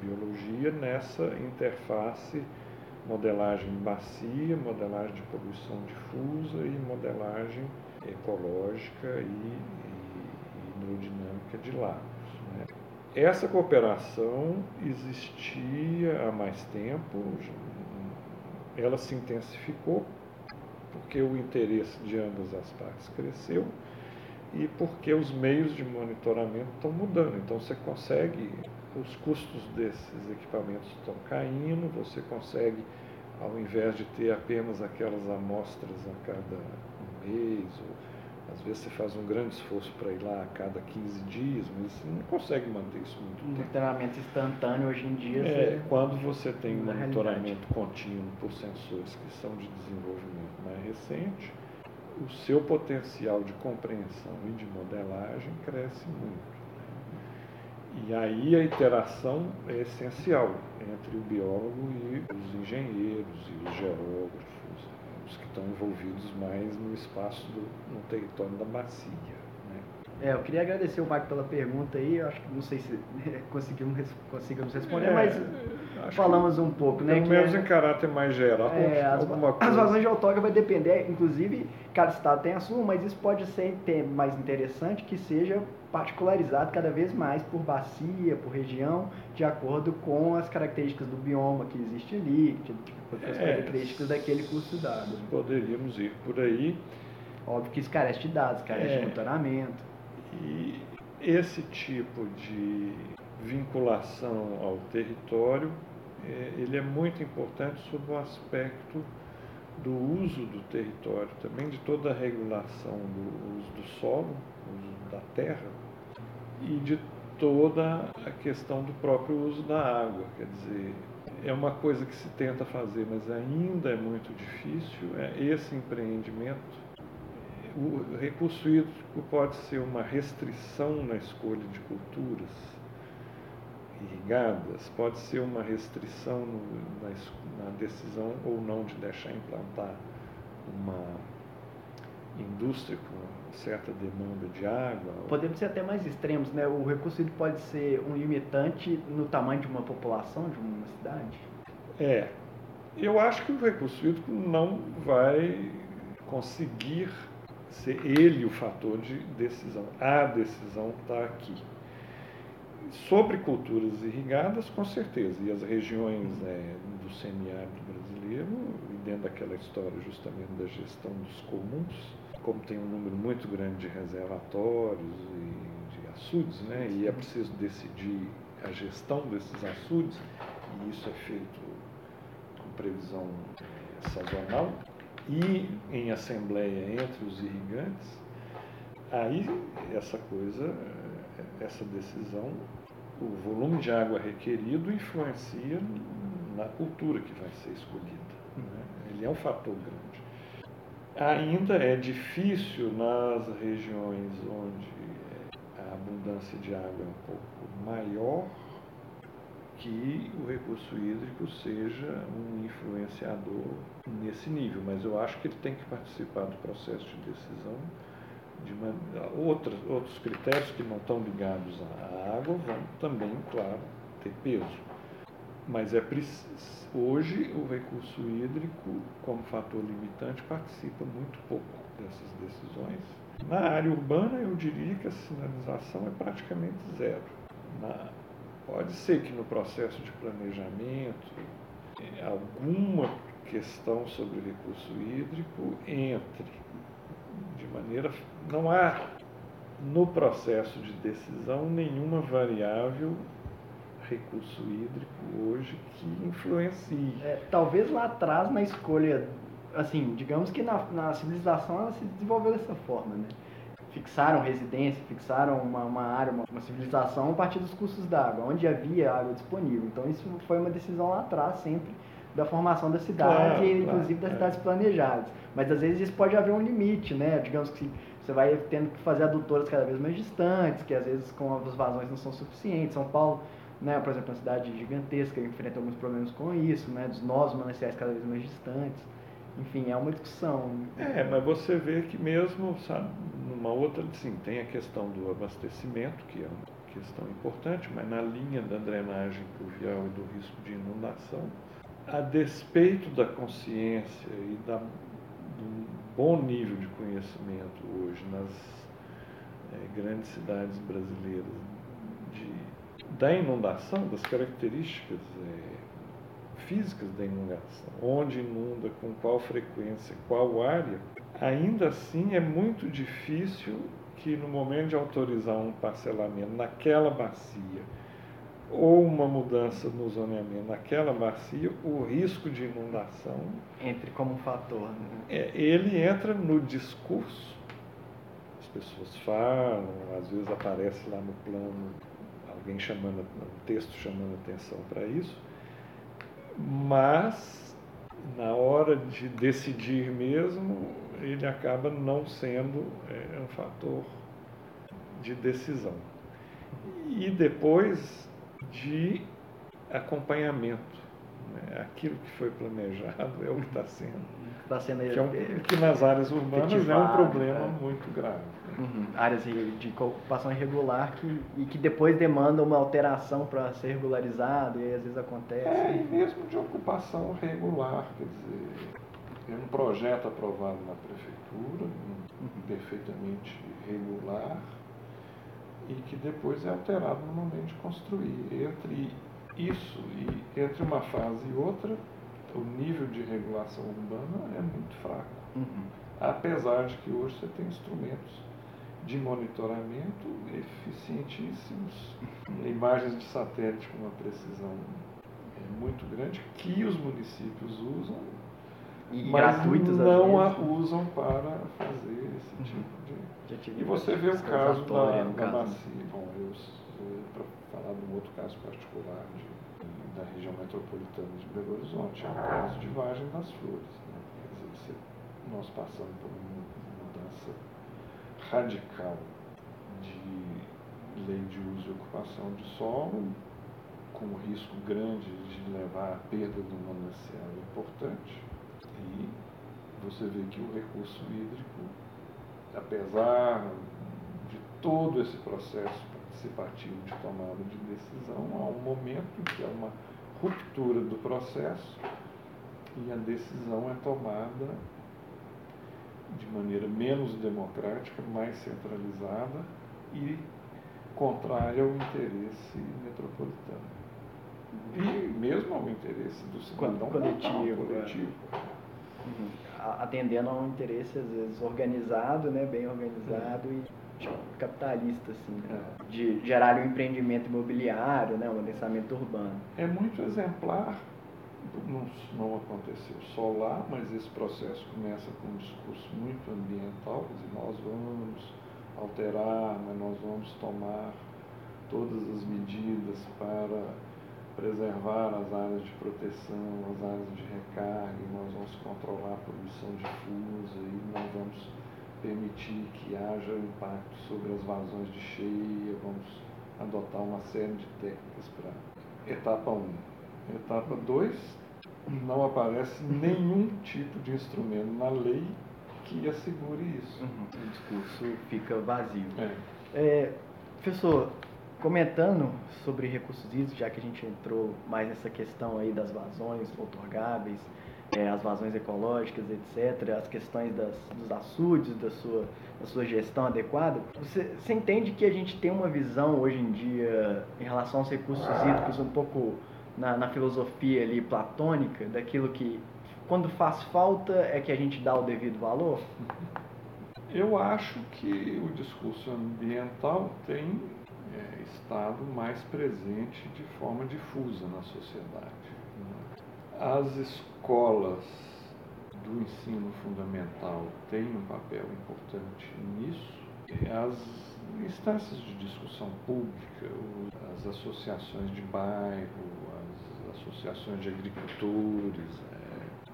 biologia nessa interface modelagem bacia, modelagem de poluição difusa e modelagem ecológica e, e hidrodinâmica de lagos. Né? Essa cooperação existia há mais tempo, ela se intensificou porque o interesse de ambas as partes cresceu e porque os meios de monitoramento estão mudando. Então você consegue, os custos desses equipamentos estão caindo, você consegue, ao invés de ter apenas aquelas amostras a cada mês ou às vezes você faz um grande esforço para ir lá a cada 15 dias, mas você não consegue manter isso muito um tempo. Monitoramento instantâneo hoje em dia. É, quando você tem um monitoramento contínuo por sensores que são de desenvolvimento mais recente, o seu potencial de compreensão e de modelagem cresce muito. Né? E aí a interação é essencial entre o biólogo e os engenheiros e os geógrafos que estão envolvidos mais no espaço, do, no território da bacia. Né? É, eu queria agradecer o Marco pela pergunta aí, eu acho que não sei se conseguimos, conseguimos responder, é, mas falamos um pouco, né? Pelo menos é, em caráter mais geral. É, as, as vazões de autógrafo vai depender, inclusive, cada estado tem a sua, mas isso pode ser mais interessante que seja particularizado cada vez mais por bacia, por região, de acordo com as características do bioma que existe ali, as é, características daquele curso d'água. Poderíamos ir por aí. Óbvio que isso carece de dados, carece é, de monitoramento. E esse tipo de vinculação ao território, ele é muito importante sob o aspecto do uso do território, também de toda a regulação do uso do solo, uso da terra, e de toda a questão do próprio uso da água. Quer dizer, é uma coisa que se tenta fazer, mas ainda é muito difícil. É esse empreendimento, o recurso hídrico pode ser uma restrição na escolha de culturas irrigadas, pode ser uma restrição na, na decisão ou não de deixar implantar uma indústria com certa demanda de água. Podemos ser até mais extremos, né? O recurso hídrico pode ser um limitante no tamanho de uma população, de uma cidade? É. Eu acho que o recurso hídrico não vai conseguir ser ele o fator de decisão. A decisão está aqui. Sobre culturas irrigadas, com certeza, e as regiões é, do semiárido brasileiro, e dentro daquela história justamente da gestão dos comuns, como tem um número muito grande de reservatórios e de açudes, né, e é preciso decidir a gestão desses açudes, e isso é feito com previsão é, sazonal, e em assembleia entre os irrigantes, aí essa coisa, é, essa decisão, o volume de água requerido influencia na cultura que vai ser escolhida. Né? Ele é um fator grande. Ainda é difícil nas regiões onde a abundância de água é um pouco maior que o recurso hídrico seja um influenciador nesse nível, mas eu acho que ele tem que participar do processo de decisão de uma, outras, outros critérios que não estão ligados à água vão também, claro, ter peso. Mas é hoje o recurso hídrico, como fator limitante, participa muito pouco dessas decisões. Na área urbana, eu diria que a sinalização é praticamente zero. Na, pode ser que no processo de planejamento alguma questão sobre recurso hídrico entre maneira. Não há no processo de decisão nenhuma variável recurso hídrico hoje que influencie. É, talvez lá atrás na escolha, assim, digamos que na, na civilização ela se desenvolveu dessa forma, né? Fixaram residência, fixaram uma, uma área, uma, uma civilização a partir dos custos d'água, onde havia água disponível. Então isso foi uma decisão lá atrás sempre da formação da cidade claro, inclusive claro, das é. cidades planejadas. Mas às vezes isso pode haver um limite, né? Digamos que você vai tendo que fazer adutoras cada vez mais distantes, que às vezes com as vazões não são suficientes. São Paulo, né, por exemplo, é uma cidade gigantesca, enfrenta alguns problemas com isso, né? Dos nós mananciais cada vez mais distantes. Enfim, é uma discussão. É, mas você vê que mesmo, sabe, numa outra, sim, tem a questão do abastecimento, que é uma questão importante, mas na linha da drenagem pluvial e do risco de inundação, a despeito da consciência e da, do bom nível de conhecimento hoje nas é, grandes cidades brasileiras de, da inundação, das características é, físicas da inundação, onde inunda, com qual frequência, qual área, ainda assim é muito difícil que no momento de autorizar um parcelamento naquela bacia ou uma mudança no zoneamento naquela bacia, o risco de inundação. Entre como fator. Né? É, ele entra no discurso. As pessoas falam, às vezes aparece lá no plano alguém chamando, um texto chamando atenção para isso, mas na hora de decidir mesmo, ele acaba não sendo é, um fator de decisão. E depois de acompanhamento. Né? Aquilo que foi planejado é o que está sendo. Está sendo que, é um, que nas áreas urbanas é um problema é. muito grave. Uhum. Áreas de ocupação irregular que, e que depois demandam uma alteração para ser regularizado e às vezes acontece. É, e mesmo de ocupação regular, quer dizer, é um projeto aprovado na prefeitura, uhum. perfeitamente regular, e que depois é alterado no momento de construir. Entre isso e entre uma fase e outra, o nível de regulação urbana é muito fraco. Uhum. Apesar de que hoje você tem instrumentos de monitoramento eficientíssimos, imagens de satélite com uma precisão é, muito grande, que os municípios usam, e mas gratuitos não a usam para fazer esse uhum. tipo e você vê o caso da, da bacia. Bom, eu, para falar de um outro caso particular de, da região metropolitana de Belo Horizonte, é o caso de Vargem das Flores. Né? Dizer, nós passamos por uma mudança radical de lei de uso e ocupação de solo, com um risco grande de levar à perda de um manancial importante. E você vê que o recurso hídrico apesar de todo esse processo participativo de tomada de decisão, há um momento em que há uma ruptura do processo e a decisão é tomada de maneira menos democrática, mais centralizada e contrária ao interesse metropolitano. E mesmo ao interesse do cidadão coletivo. coletivo. É. Uhum. Atendendo a um interesse, às vezes, organizado, né, bem organizado e tipo, capitalista, assim, né, de gerar um empreendimento imobiliário, né, um pensamento urbano. É muito exemplar, não, não aconteceu só lá, mas esse processo começa com um discurso muito ambiental, dizer, nós vamos alterar, mas nós vamos tomar todas as medidas para preservar as áreas de proteção, as áreas de recarga, nós vamos controlar a produção difusa e nós vamos permitir que haja impacto sobre as vazões de cheia, vamos adotar uma série de técnicas para Etapa 1. Um. Etapa 2, não aparece nenhum tipo de instrumento na lei que assegure isso. Uhum. O discurso fica vazio. É. É, professor, comentando sobre recursos hídricos, já que a gente entrou mais nessa questão aí das vazões outorgáveis, é, as vazões ecológicas, etc., as questões das, dos açudes, da sua, da sua gestão adequada, você, você entende que a gente tem uma visão hoje em dia em relação aos recursos hídricos um pouco na, na filosofia ali platônica, daquilo que quando faz falta é que a gente dá o devido valor? Eu acho que o discurso ambiental tem é, estado mais presente de forma difusa na sociedade. Né? As escolas do ensino fundamental têm um papel importante nisso. As instâncias de discussão pública, as associações de bairro, as associações de agricultores,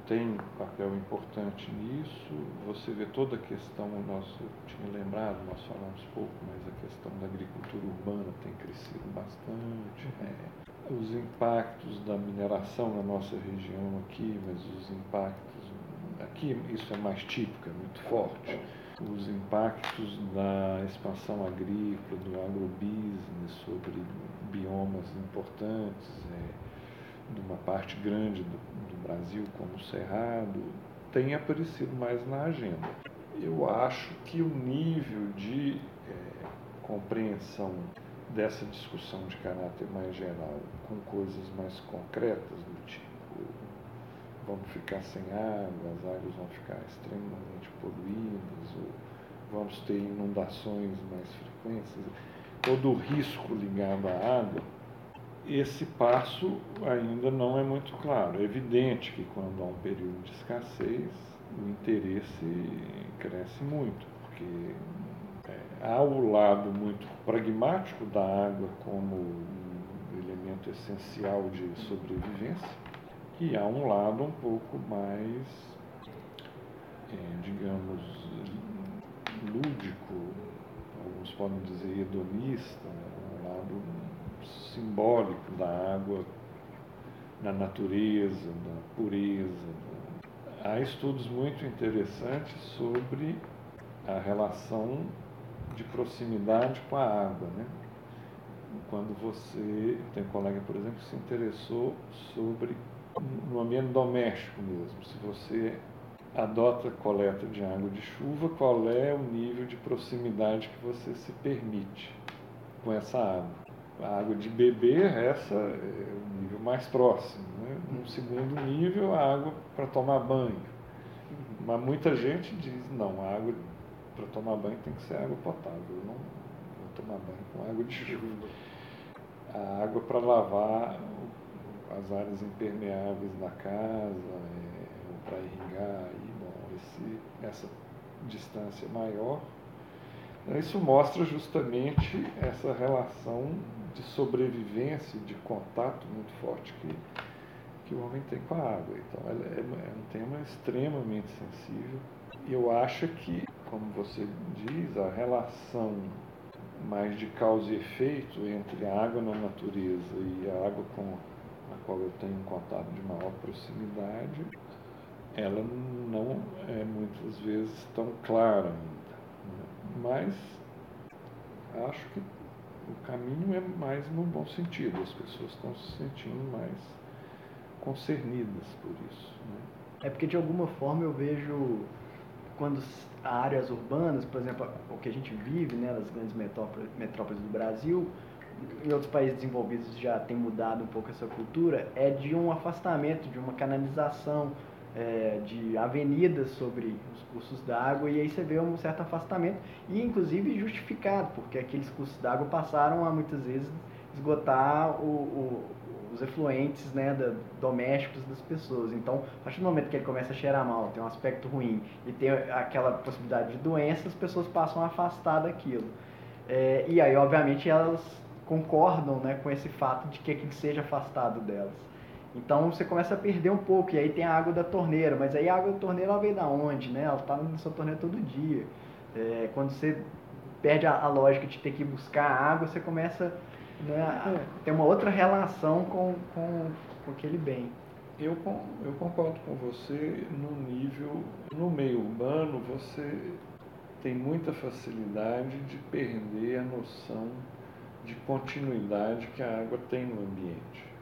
tem um papel importante nisso. Você vê toda a questão, nós tinha lembrado, nós falamos pouco, mas a questão da agricultura urbana tem crescido bastante. É, os impactos da mineração na nossa região aqui, mas os impactos aqui isso é mais típico, é muito forte. Os impactos da expansão agrícola, do agrobusiness sobre biomas importantes. É, de uma parte grande do, do Brasil, como o Cerrado, tem aparecido mais na agenda. Eu acho que o nível de é, compreensão dessa discussão de caráter mais geral, com coisas mais concretas do tipo vamos ficar sem água, as águas vão ficar extremamente poluídas, ou vamos ter inundações mais frequentes, todo o risco ligado à água esse passo ainda não é muito claro. É evidente que quando há um período de escassez, o interesse cresce muito, porque é, há o lado muito pragmático da água como elemento essencial de sobrevivência, e há um lado um pouco mais, é, digamos, lúdico, alguns podem dizer hedonista, um lado simbólico da água na natureza, da pureza. Há estudos muito interessantes sobre a relação de proximidade com a água. Né? Quando você tem um colega, por exemplo, que se interessou sobre no ambiente doméstico mesmo, se você adota coleta de água de chuva, qual é o nível de proximidade que você se permite com essa água? A água de beber, essa é o nível mais próximo. Né? No segundo nível, a água para tomar banho. Mas muita gente diz, não, a água para tomar banho tem que ser água potável. Eu não vou tomar banho com água de chuva. A água para lavar as áreas impermeáveis da casa, é, ou para irrigar, aí, bom, esse, essa distância maior. Isso mostra justamente essa relação de sobrevivência, de contato muito forte que, que o homem tem com a água. Então, é, é, um tema extremamente sensível. Eu acho que, como você diz, a relação mais de causa e efeito entre a água na natureza e a água com a qual eu tenho um contato de maior proximidade, ela não é muitas vezes tão clara ainda. Né? Mas acho que o caminho é mais no bom sentido, as pessoas estão se sentindo mais concernidas por isso. Né? É porque de alguma forma eu vejo quando áreas urbanas, por exemplo, o que a gente vive né, nas grandes metrópoles, do Brasil, em outros países desenvolvidos já tem mudado um pouco essa cultura, é de um afastamento, de uma canalização, é, de avenidas sobre os cursos d'água e aí você vê um certo afastamento e inclusive justificado, porque aqueles cursos d'água passaram a muitas vezes esgotar o, o, os efluentes né, da, domésticos das pessoas. Então, a partir do momento que ele começa a cheirar mal, tem um aspecto ruim e tem aquela possibilidade de doença, as pessoas passam a afastar daquilo. É, e aí, obviamente, elas concordam né, com esse fato de que aquilo seja afastado delas. Então você começa a perder um pouco, e aí tem a água da torneira, mas aí a água da torneira ela veio da onde, né? Ela está na sua torneira todo dia. É, quando você perde a, a, lógica de ter que buscar a água, você começa né, tem uma outra relação com, com, com aquele bem. Eu, eu concordo com você no nível, no meio urbano, você tem muita facilidade de perder a noção de continuidade que a água tem no ambiente.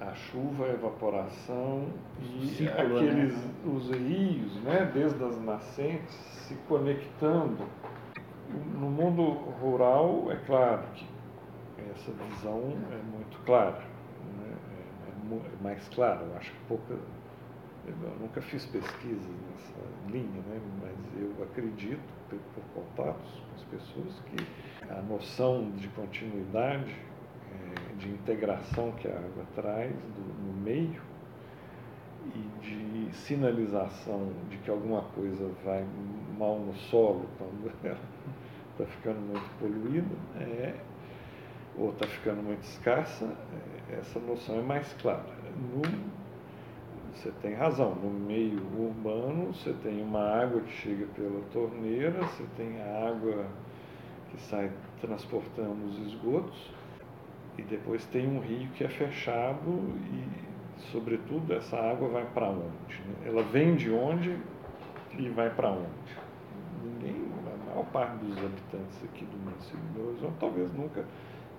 A chuva, a evaporação e Ciclo, né? aqueles, né? os rios, né, desde as nascentes, se conectando. No mundo rural, é claro que essa visão é muito clara, né? é, é mais clara. Eu acho que pouca. Eu nunca fiz pesquisas nessa linha, né? mas eu acredito, por contatos com as pessoas, que a noção de continuidade, é, de integração que a água traz do, no meio e de sinalização de que alguma coisa vai mal no solo quando ela está ficando muito poluída, é ou está ficando muito escassa, é, essa noção é mais clara. No, você tem razão, no meio urbano você tem uma água que chega pela torneira, você tem a água que sai transportando os esgotos, e depois tem um rio que é fechado e, sobretudo, essa água vai para onde? Ela vem de onde e vai para onde? Ninguém, a maior parte dos habitantes aqui do município de Belo Horizonte talvez nunca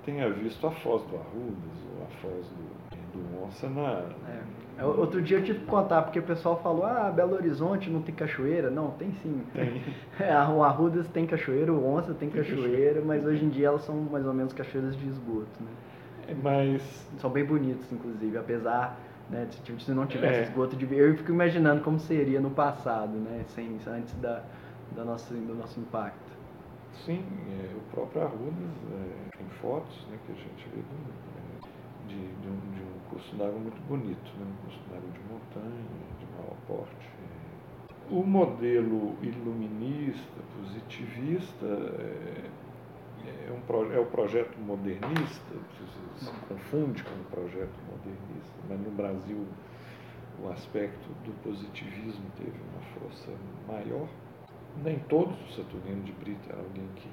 tenha visto a Foz do Arrudas ou a Foz do, do Onça na... É. Outro dia eu tive que contar, porque o pessoal falou, ah, Belo Horizonte não tem cachoeira. Não, tem sim. Tem. É, o Arrudas tem cachoeira, o Onça tem cachoeira, mas hoje em dia elas são mais ou menos cachoeiras de esgoto, né? Mas... São bem bonitos, inclusive, apesar né, de se não tivesse é. esgoto de eu fico imaginando como seria no passado, né, sem, antes da, da nossa, do nosso impacto. Sim, é, o próprio Arrudas é, tem fotos né, que a gente vê do, é, de, de, um, de um curso d'água muito bonito, né, um curso d'água de montanha, de maior porte. O modelo iluminista, positivista, é, é, um, é o projeto modernista, se confunde com o projeto modernista, mas no Brasil o aspecto do positivismo teve uma força maior nem todos, o Saturnino de Brito era alguém que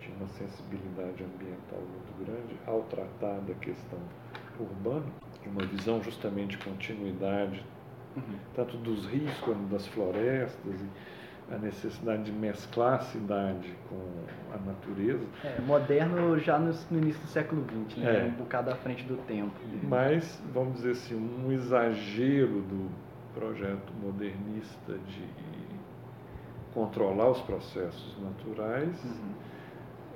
tinha uma sensibilidade ambiental muito grande ao tratar da questão urbana, uma visão justamente de continuidade, uhum. tanto dos rios como das florestas, e a necessidade de mesclar a cidade com a natureza. É, moderno já no, início do século XX, né? É. um bocado à frente do tempo. Mas, vamos dizer assim, um exagero do projeto modernista de controlar os processos naturais uhum.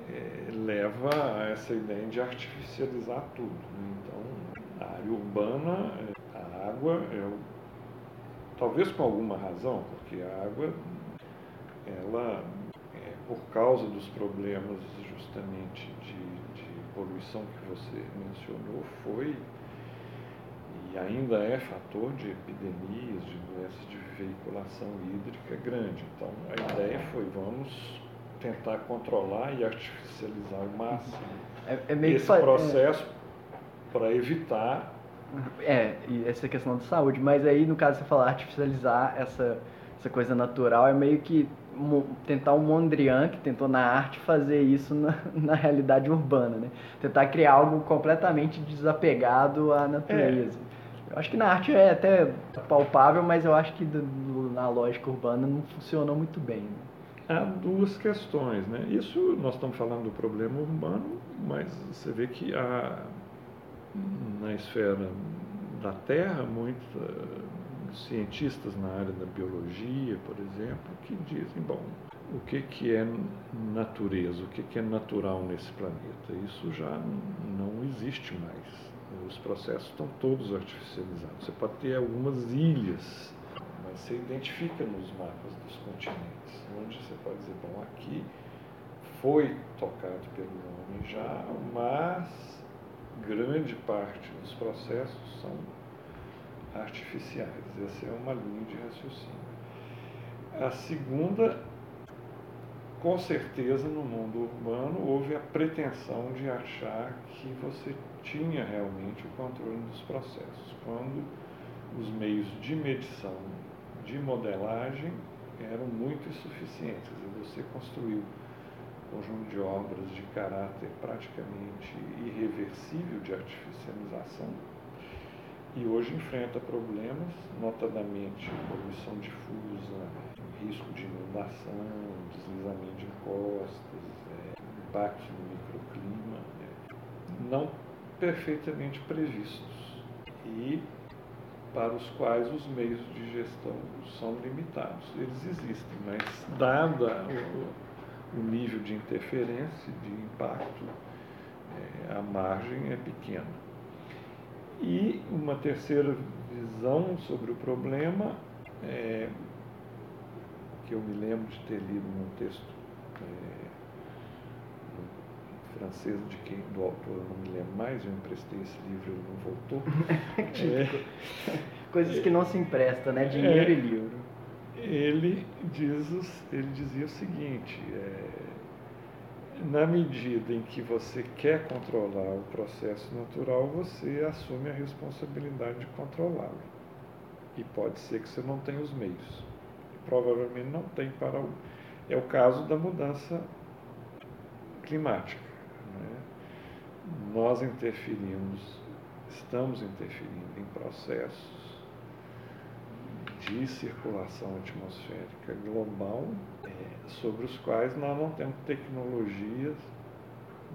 é, leva a essa ideia de artificializar tudo. Né? Então, a área urbana, a água, é, talvez com alguma razão, porque a água, ela, é, por causa dos problemas justamente de, de poluição que você mencionou, foi e ainda é fator de epidemias, de doenças de veiculação hídrica grande. Então a ideia foi vamos tentar controlar e artificializar o máximo é, é esse que, processo é... para evitar. É, e essa questão de saúde, mas aí no caso você falar artificializar essa, essa coisa natural é meio que tentar o Mondrian, que tentou na arte fazer isso na, na realidade urbana, né? Tentar criar algo completamente desapegado à natureza. É. Eu acho que na arte é até palpável, mas eu acho que do, na lógica urbana não funcionou muito bem. Né? Há duas questões, né? Isso nós estamos falando do problema urbano, mas você vê que há na esfera da Terra muitos cientistas na área da biologia, por exemplo, que dizem, bom, o que, que é natureza, o que, que é natural nesse planeta? Isso já não existe mais os processos estão todos artificializados. Você pode ter algumas ilhas, mas você identifica nos mapas dos continentes, onde você pode dizer, bom, aqui foi tocado pelo homem já, mas grande parte dos processos são artificiais. Essa é uma linha de raciocínio. A segunda, com certeza no mundo urbano houve a pretensão de achar que você tinha realmente o controle dos processos, quando os meios de medição, de modelagem eram muito insuficientes. E você construiu conjunto de obras de caráter praticamente irreversível de artificialização e hoje enfrenta problemas, notadamente poluição difusa, risco de inundação, deslizamento de encostas, é, impacto no microclima, é, não perfeitamente previstos e para os quais os meios de gestão são limitados. Eles existem, mas dada o, o nível de interferência, de impacto, é, a margem é pequena. E uma terceira visão sobre o problema, é, que eu me lembro de ter lido num texto é, francês de quem do autor eu não me lembro mais, eu emprestei esse livro ele não voltou. é, Coisas que não se empresta, né? Dinheiro é, e livro. Ele, diz, ele dizia o seguinte, é, na medida em que você quer controlar o processo natural, você assume a responsabilidade de controlá-lo. E pode ser que você não tenha os meios. Provavelmente não tem para o. É o caso da mudança climática. Né? Nós interferimos, estamos interferindo em processos de circulação atmosférica global, é, sobre os quais nós não temos tecnologias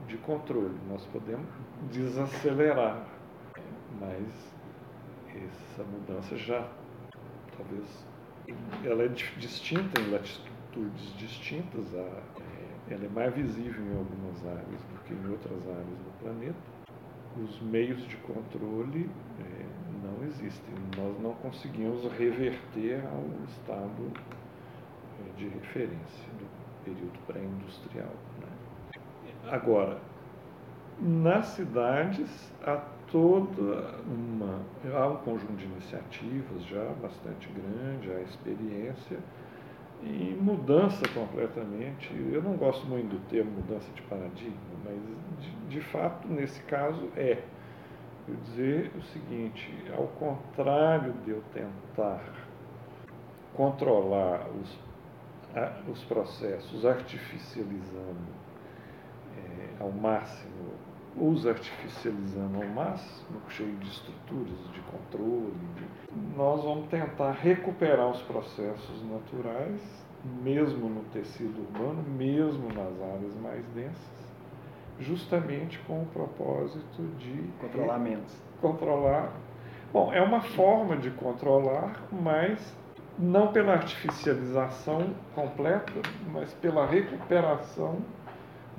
de controle. Nós podemos desacelerar, mas essa mudança já, talvez, ela é distinta em latitudes distintas, é, ela é mais visível em algumas áreas do que em outras áreas do planeta. Os meios de controle é, não existem. Nós não conseguimos reverter ao estado de referência do período pré-industrial. Né? Agora, nas cidades há toda uma há um conjunto de iniciativas já bastante grande, há experiência e mudança completamente. Eu não gosto muito do termo mudança de paradigma, mas de, de fato nesse caso é eu dizer o seguinte, ao contrário de eu tentar controlar os, os processos artificializando é, ao máximo, os artificializando ao máximo, cheio de estruturas de controle, de, nós vamos tentar recuperar os processos naturais, mesmo no tecido urbano, mesmo nas áreas mais densas, justamente com o propósito de controlamentos. Controlar. Bom, é uma forma de controlar, mas não pela artificialização completa, mas pela recuperação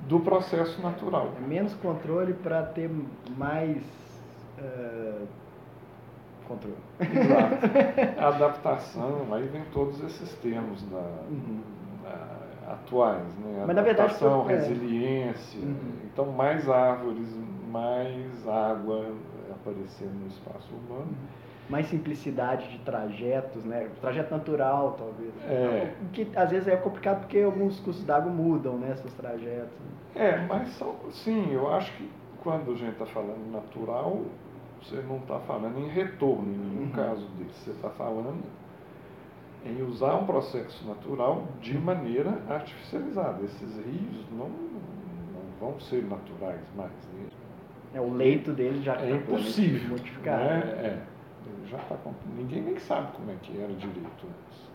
do processo natural. É menos controle para ter mais uh, controle. Exato. Adaptação, aí vem todos esses termos da, uhum. da atuais, né? Mas, Adaptação, verdade, resiliência. Uhum. Então, mais árvores, mais água aparecendo no espaço urbano. Uhum. Mais simplicidade de trajetos, né? Trajeto natural, talvez. É. O que às vezes é complicado porque alguns cursos d'água mudam, né? Esses trajetos. É, mas são, sim, eu acho que quando a gente está falando natural, você não está falando em retorno em nenhum uhum. caso desse. Você está falando em usar um processo natural de maneira artificializada. Esses rios não, não vão ser naturais mais. Né? É, o leito dele já é tá impossível modificado. Né? É, já tá, ninguém nem sabe como é que era direito antes.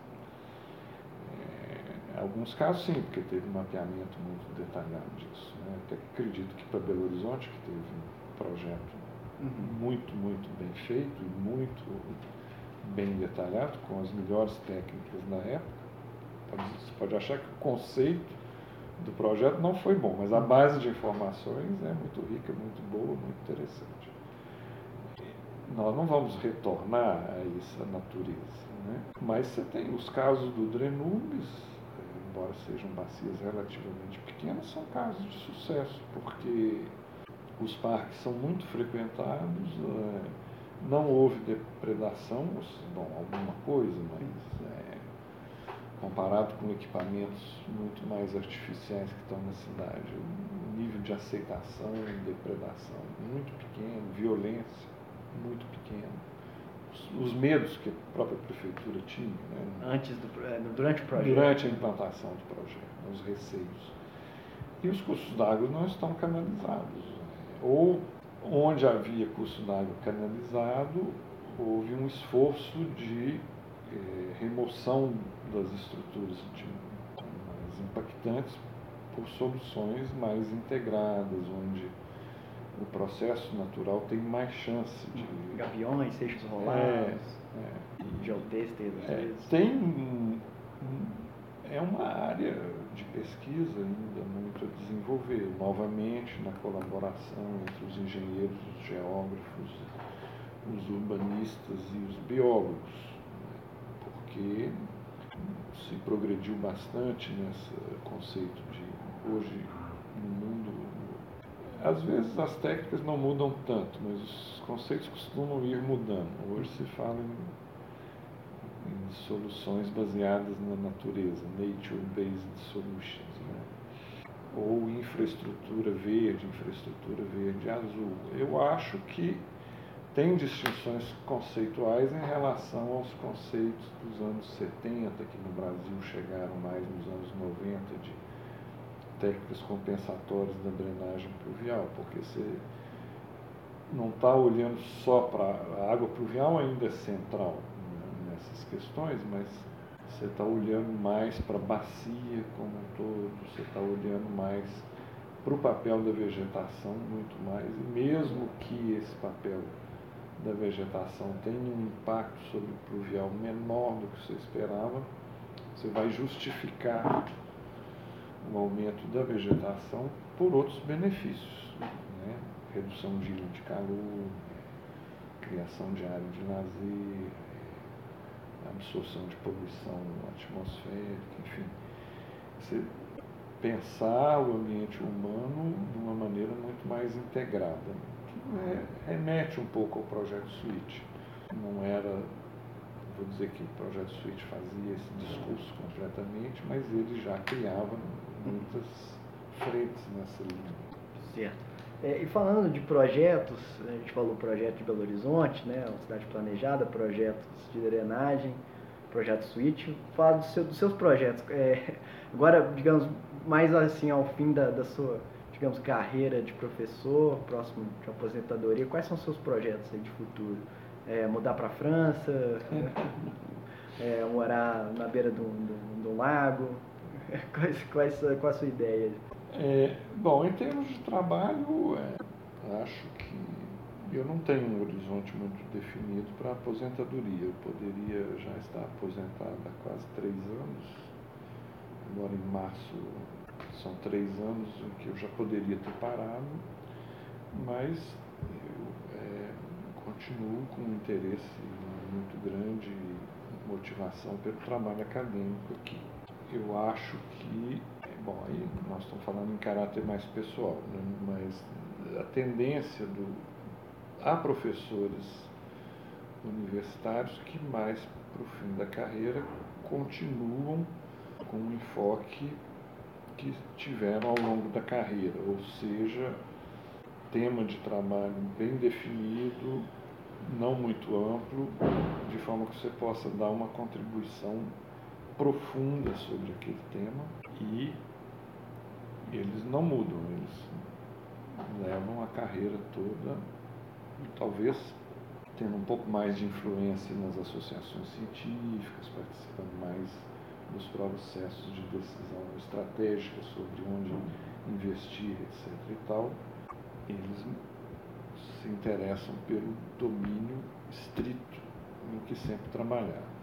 É, alguns casos sim, porque teve um mapeamento muito detalhado disso. Né? Até acredito que para Belo Horizonte, que teve um projeto uhum. muito, muito bem feito e muito bem detalhado, com as melhores técnicas na época. Você pode achar que o conceito do projeto não foi bom, mas a base de informações é muito rica, muito boa, muito interessante. Nós não vamos retornar a essa natureza, né? mas você tem os casos do Drenubis, embora sejam bacias relativamente pequenas, são casos de sucesso, porque os parques são muito frequentados, é, não houve depredação, bom, alguma coisa, mas é, comparado com equipamentos muito mais artificiais que estão na cidade, o nível de aceitação e depredação muito pequeno, violência muito pequena. Os, os medos que a própria prefeitura tinha. Né? Antes do, é, durante o projeto. Durante a implantação do projeto, os receios. E os cursos d'água não estão canalizados. Ou onde havia curso d'água canalizado, houve um esforço de eh, remoção das estruturas de, mais impactantes por soluções mais integradas, onde o processo natural tem mais chance de. Gaviões, seixos rolados, é, é, geotêxteis, às é, vezes. Tem. É uma área de pesquisa ainda muito a desenvolver, novamente na colaboração entre os engenheiros, os geógrafos, os urbanistas e os biólogos, né? porque se progrediu bastante nesse conceito de hoje no mundo às vezes as técnicas não mudam tanto, mas os conceitos costumam ir mudando. Hoje se fala em, em soluções baseadas na natureza, nature-based solutions, né? ou infraestrutura verde, infraestrutura verde azul. Eu acho que tem distinções conceituais em relação aos conceitos dos anos 70, que no Brasil chegaram mais nos anos 90, de técnicas compensatórias da drenagem pluvial, porque você não está olhando só para a água pluvial ainda é central né, nessas questões, mas você está olhando mais para a bacia como um todo, você está olhando mais para o papel da vegetação muito mais, e mesmo que esse papel da vegetação tenha um impacto sobre o pluvial menor do que você esperava, você vai justificar o aumento da vegetação por outros benefícios, né? redução de ilha de calor, criação de área de lazer, absorção de poluição atmosférica, enfim. Você pensar o ambiente humano de uma maneira muito mais integrada, que é, remete um pouco ao projeto Switch. Não era, vou dizer que o projeto Switch fazia esse discurso completamente, mas ele já criava muitas frentes nessa linha. Certo. É, e falando de projetos, a gente falou projeto de Belo Horizonte, né, uma cidade planejada, projetos de drenagem, projeto Switch. Fala do seu, dos seus projetos. É, agora, digamos, mais assim ao fim da, da, sua, digamos, carreira de professor, próximo de aposentadoria, quais são os seus projetos de futuro? É, mudar para a França? é, morar na beira de um lago? quais, quais, qual a sua ideia? É, bom, em termos de trabalho, é, acho que eu não tenho um horizonte muito definido para aposentadoria. Eu poderia já estar aposentado há quase três anos. Agora em março são três anos em que eu já poderia ter parado, mas eu é, continuo com um interesse muito grande motivação pelo trabalho acadêmico aqui eu acho que, bom, aí nós estamos falando em caráter mais pessoal, né? mas a tendência do. Há professores universitários que mais para o fim da carreira continuam com o enfoque que tiveram ao longo da carreira, ou seja, tema de trabalho bem definido, não muito amplo, de forma que você possa dar uma contribuição profunda sobre aquele tema e eles não mudam, eles levam a carreira toda, talvez tendo um pouco mais de influência nas associações científicas, participando mais dos processos de decisão estratégica sobre onde investir, etc. e tal, eles se interessam pelo domínio estrito em que sempre trabalharam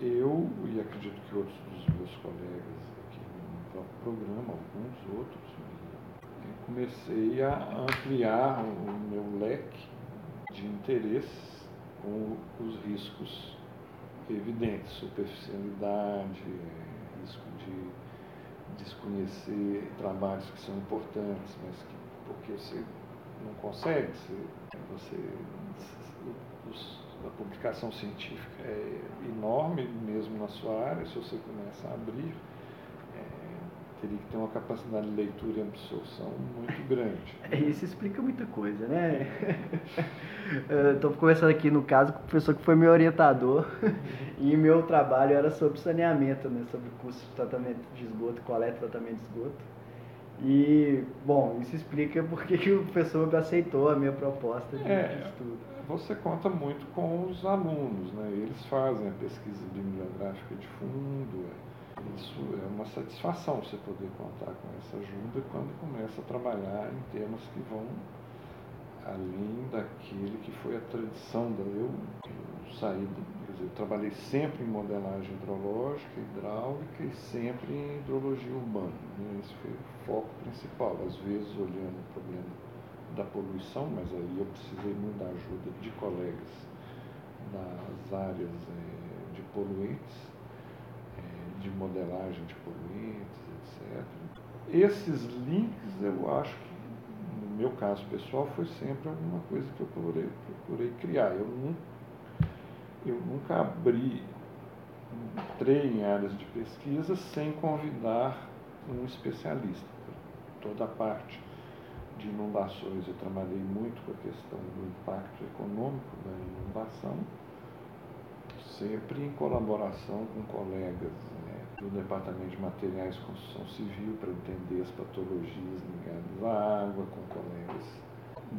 eu, e acredito que outros dos meus colegas aqui no próprio programa, alguns outros, comecei a ampliar o meu leque de interesses com os riscos evidentes, superficialidade, risco de desconhecer trabalhos que são importantes, mas que porque você não consegue, você, você os, a publicação científica é enorme, mesmo na sua área, se você começa a abrir, é, teria que ter uma capacidade de leitura e absorção muito grande. É, isso explica muita coisa, né? Estou conversando aqui no caso com o professor que foi meu orientador e meu trabalho era sobre saneamento, né? sobre curso de tratamento de esgoto, coleta e tratamento de esgoto. E, bom, isso explica porque que o professor aceitou a minha proposta de, é, estudo. Você conta muito com os alunos, né? Eles fazem a pesquisa bibliográfica de fundo. É, isso é uma satisfação você poder contar com essa ajuda quando começa a trabalhar em temas que vão além daquele que foi a tradição da eu, eu saí eu trabalhei sempre em modelagem hidrológica, hidráulica e sempre em hidrologia urbana. Né? Esse foi o foco principal. Às vezes olhando o problema da poluição, mas aí eu precisei muito da ajuda de colegas das áreas é, de poluentes, é, de modelagem de poluentes, etc. Esses links eu acho que, no meu caso pessoal, foi sempre alguma coisa que eu procurei, procurei criar. Eu nunca eu nunca abri, entrei em áreas de pesquisa sem convidar um especialista. Toda a parte de inundações. Eu trabalhei muito com a questão do impacto econômico da inundação, sempre em colaboração com colegas né, do Departamento de Materiais de Construção Civil para entender as patologias ligadas à água, com colegas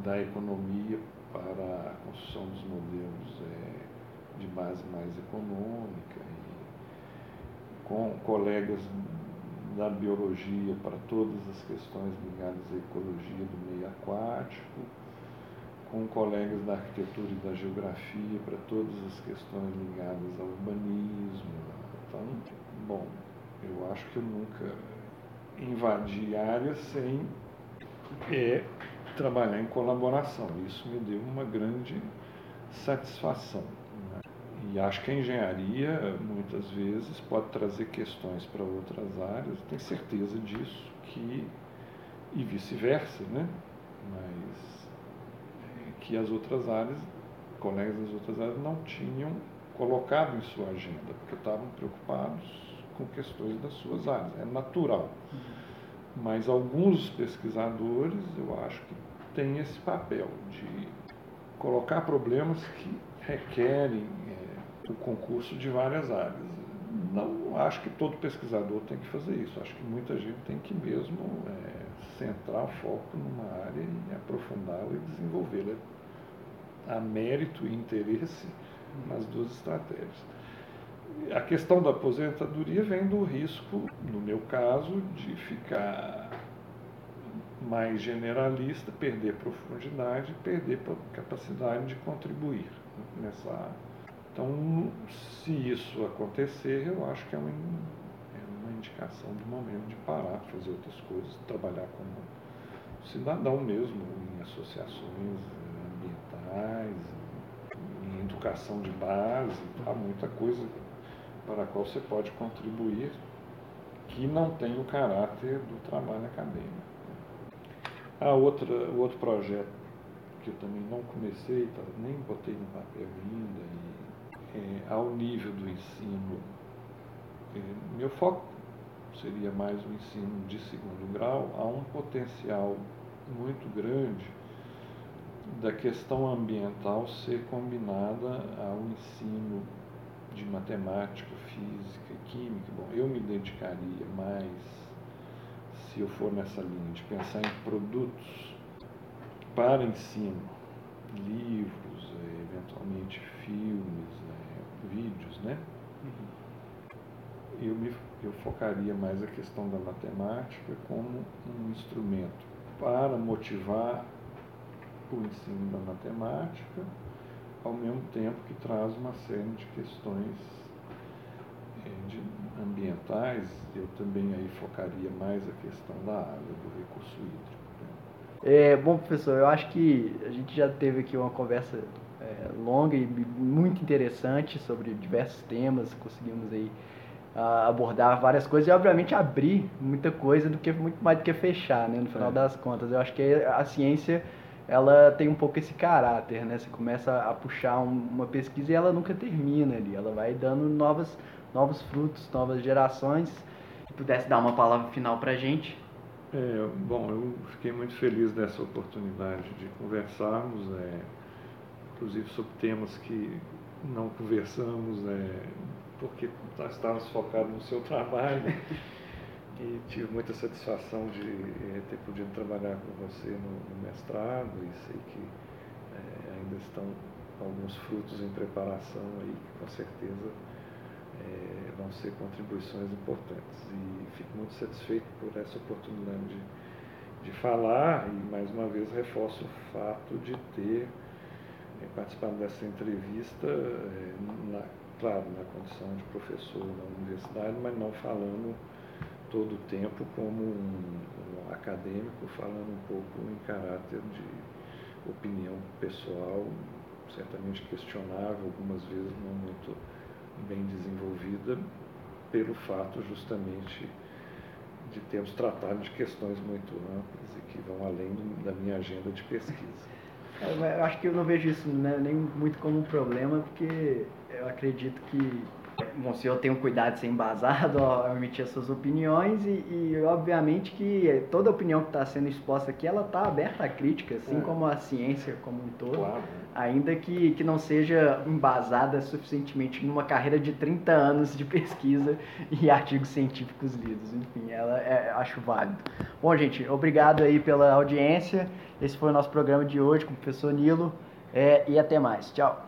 da economia para a construção dos modelos é, de base mais econômica, e com colegas da biologia para todas as questões ligadas à ecologia do meio aquático, com colegas da arquitetura e da geografia para todas as questões ligadas ao urbanismo. Então, bom, eu acho que eu nunca invadi áreas sem é, trabalhar em colaboração. Isso me deu uma grande satisfação. E acho que a engenharia, muitas vezes, pode trazer questões para outras áreas, tenho certeza disso, que, e vice-versa, né? Mas é, que as outras áreas, colegas das outras áreas, não tinham colocado em sua agenda, porque estavam preocupados com questões das suas áreas. É natural. Uhum. Mas alguns pesquisadores, eu acho que têm esse papel de colocar problemas que requerem o concurso de várias áreas. Não acho que todo pesquisador tem que fazer isso. Acho que muita gente tem que mesmo é, centrar o foco numa área e aprofundá-la e desenvolvê-la a mérito e interesse nas duas estratégias. A questão da aposentadoria vem do risco, no meu caso, de ficar mais generalista, perder profundidade, perder capacidade de contribuir nessa área. Então, se isso acontecer, eu acho que é uma, é uma indicação do momento de parar, fazer outras coisas, trabalhar como cidadão mesmo, em associações ambientais, em educação de base, há muita coisa para a qual você pode contribuir que não tem o caráter do trabalho acadêmico. Há outra, outro projeto que eu também não comecei, tá, nem botei no papel ainda, é, ao nível do ensino. É, meu foco seria mais o ensino de segundo grau, há um potencial muito grande da questão ambiental ser combinada ao ensino de matemática, física, química. Bom, eu me dedicaria mais, se eu for nessa linha, de pensar em produtos para ensino, livros, é, eventualmente filmes, vídeos, né? Uhum. Eu, me, eu focaria mais a questão da matemática como um instrumento para motivar o ensino da matemática, ao mesmo tempo que traz uma série de questões eh, de ambientais, eu também aí focaria mais a questão da água, do recurso hídrico. Né? É, bom, professor, eu acho que a gente já teve aqui uma conversa é, longa e muito interessante sobre diversos temas. Conseguimos aí abordar várias coisas e obviamente abrir muita coisa do que muito mais do que fechar, né? No final é. das contas, eu acho que a ciência ela tem um pouco esse caráter, né? Você começa a puxar uma pesquisa e ela nunca termina ali, ela vai dando novas, novos frutos, novas gerações. Se pudesse dar uma palavra final para a gente. É, bom, eu fiquei muito feliz dessa oportunidade de conversarmos. É inclusive sobre temas que não conversamos, é, porque nós estávamos focados no seu trabalho. E tive muita satisfação de eh, ter podido trabalhar com você no, mestrado e sei que é, ainda estão alguns frutos em preparação aí que com certeza é, vão ser contribuições importantes. E fico muito satisfeito por essa oportunidade de, de falar e mais uma vez reforço o fato de ter participado dessa entrevista, é, na, claro, na condição de professor na universidade, mas não falando todo o tempo como um, um acadêmico, falando um pouco em caráter de opinião pessoal, certamente questionável, algumas vezes não muito bem desenvolvida, pelo fato justamente de termos tratado de questões muito amplas e que vão além da minha agenda de pesquisa. Eu acho que eu não vejo isso né, nem muito como um problema, porque eu acredito que bom, se eu tenho cuidado de ser embasado ao emitir as suas opiniões e, e obviamente que toda opinião que está sendo exposta aqui, ela está aberta à crítica, assim é. como a ciência como um todo, claro. ainda que, que não seja embasada suficientemente numa carreira de 30 anos de pesquisa e artigos científicos lidos. Enfim, ela é, acho válido. Bom, gente, obrigado aí pela audiência. Esse foi o nosso programa de hoje com o professor Nilo é, e até mais. Tchau.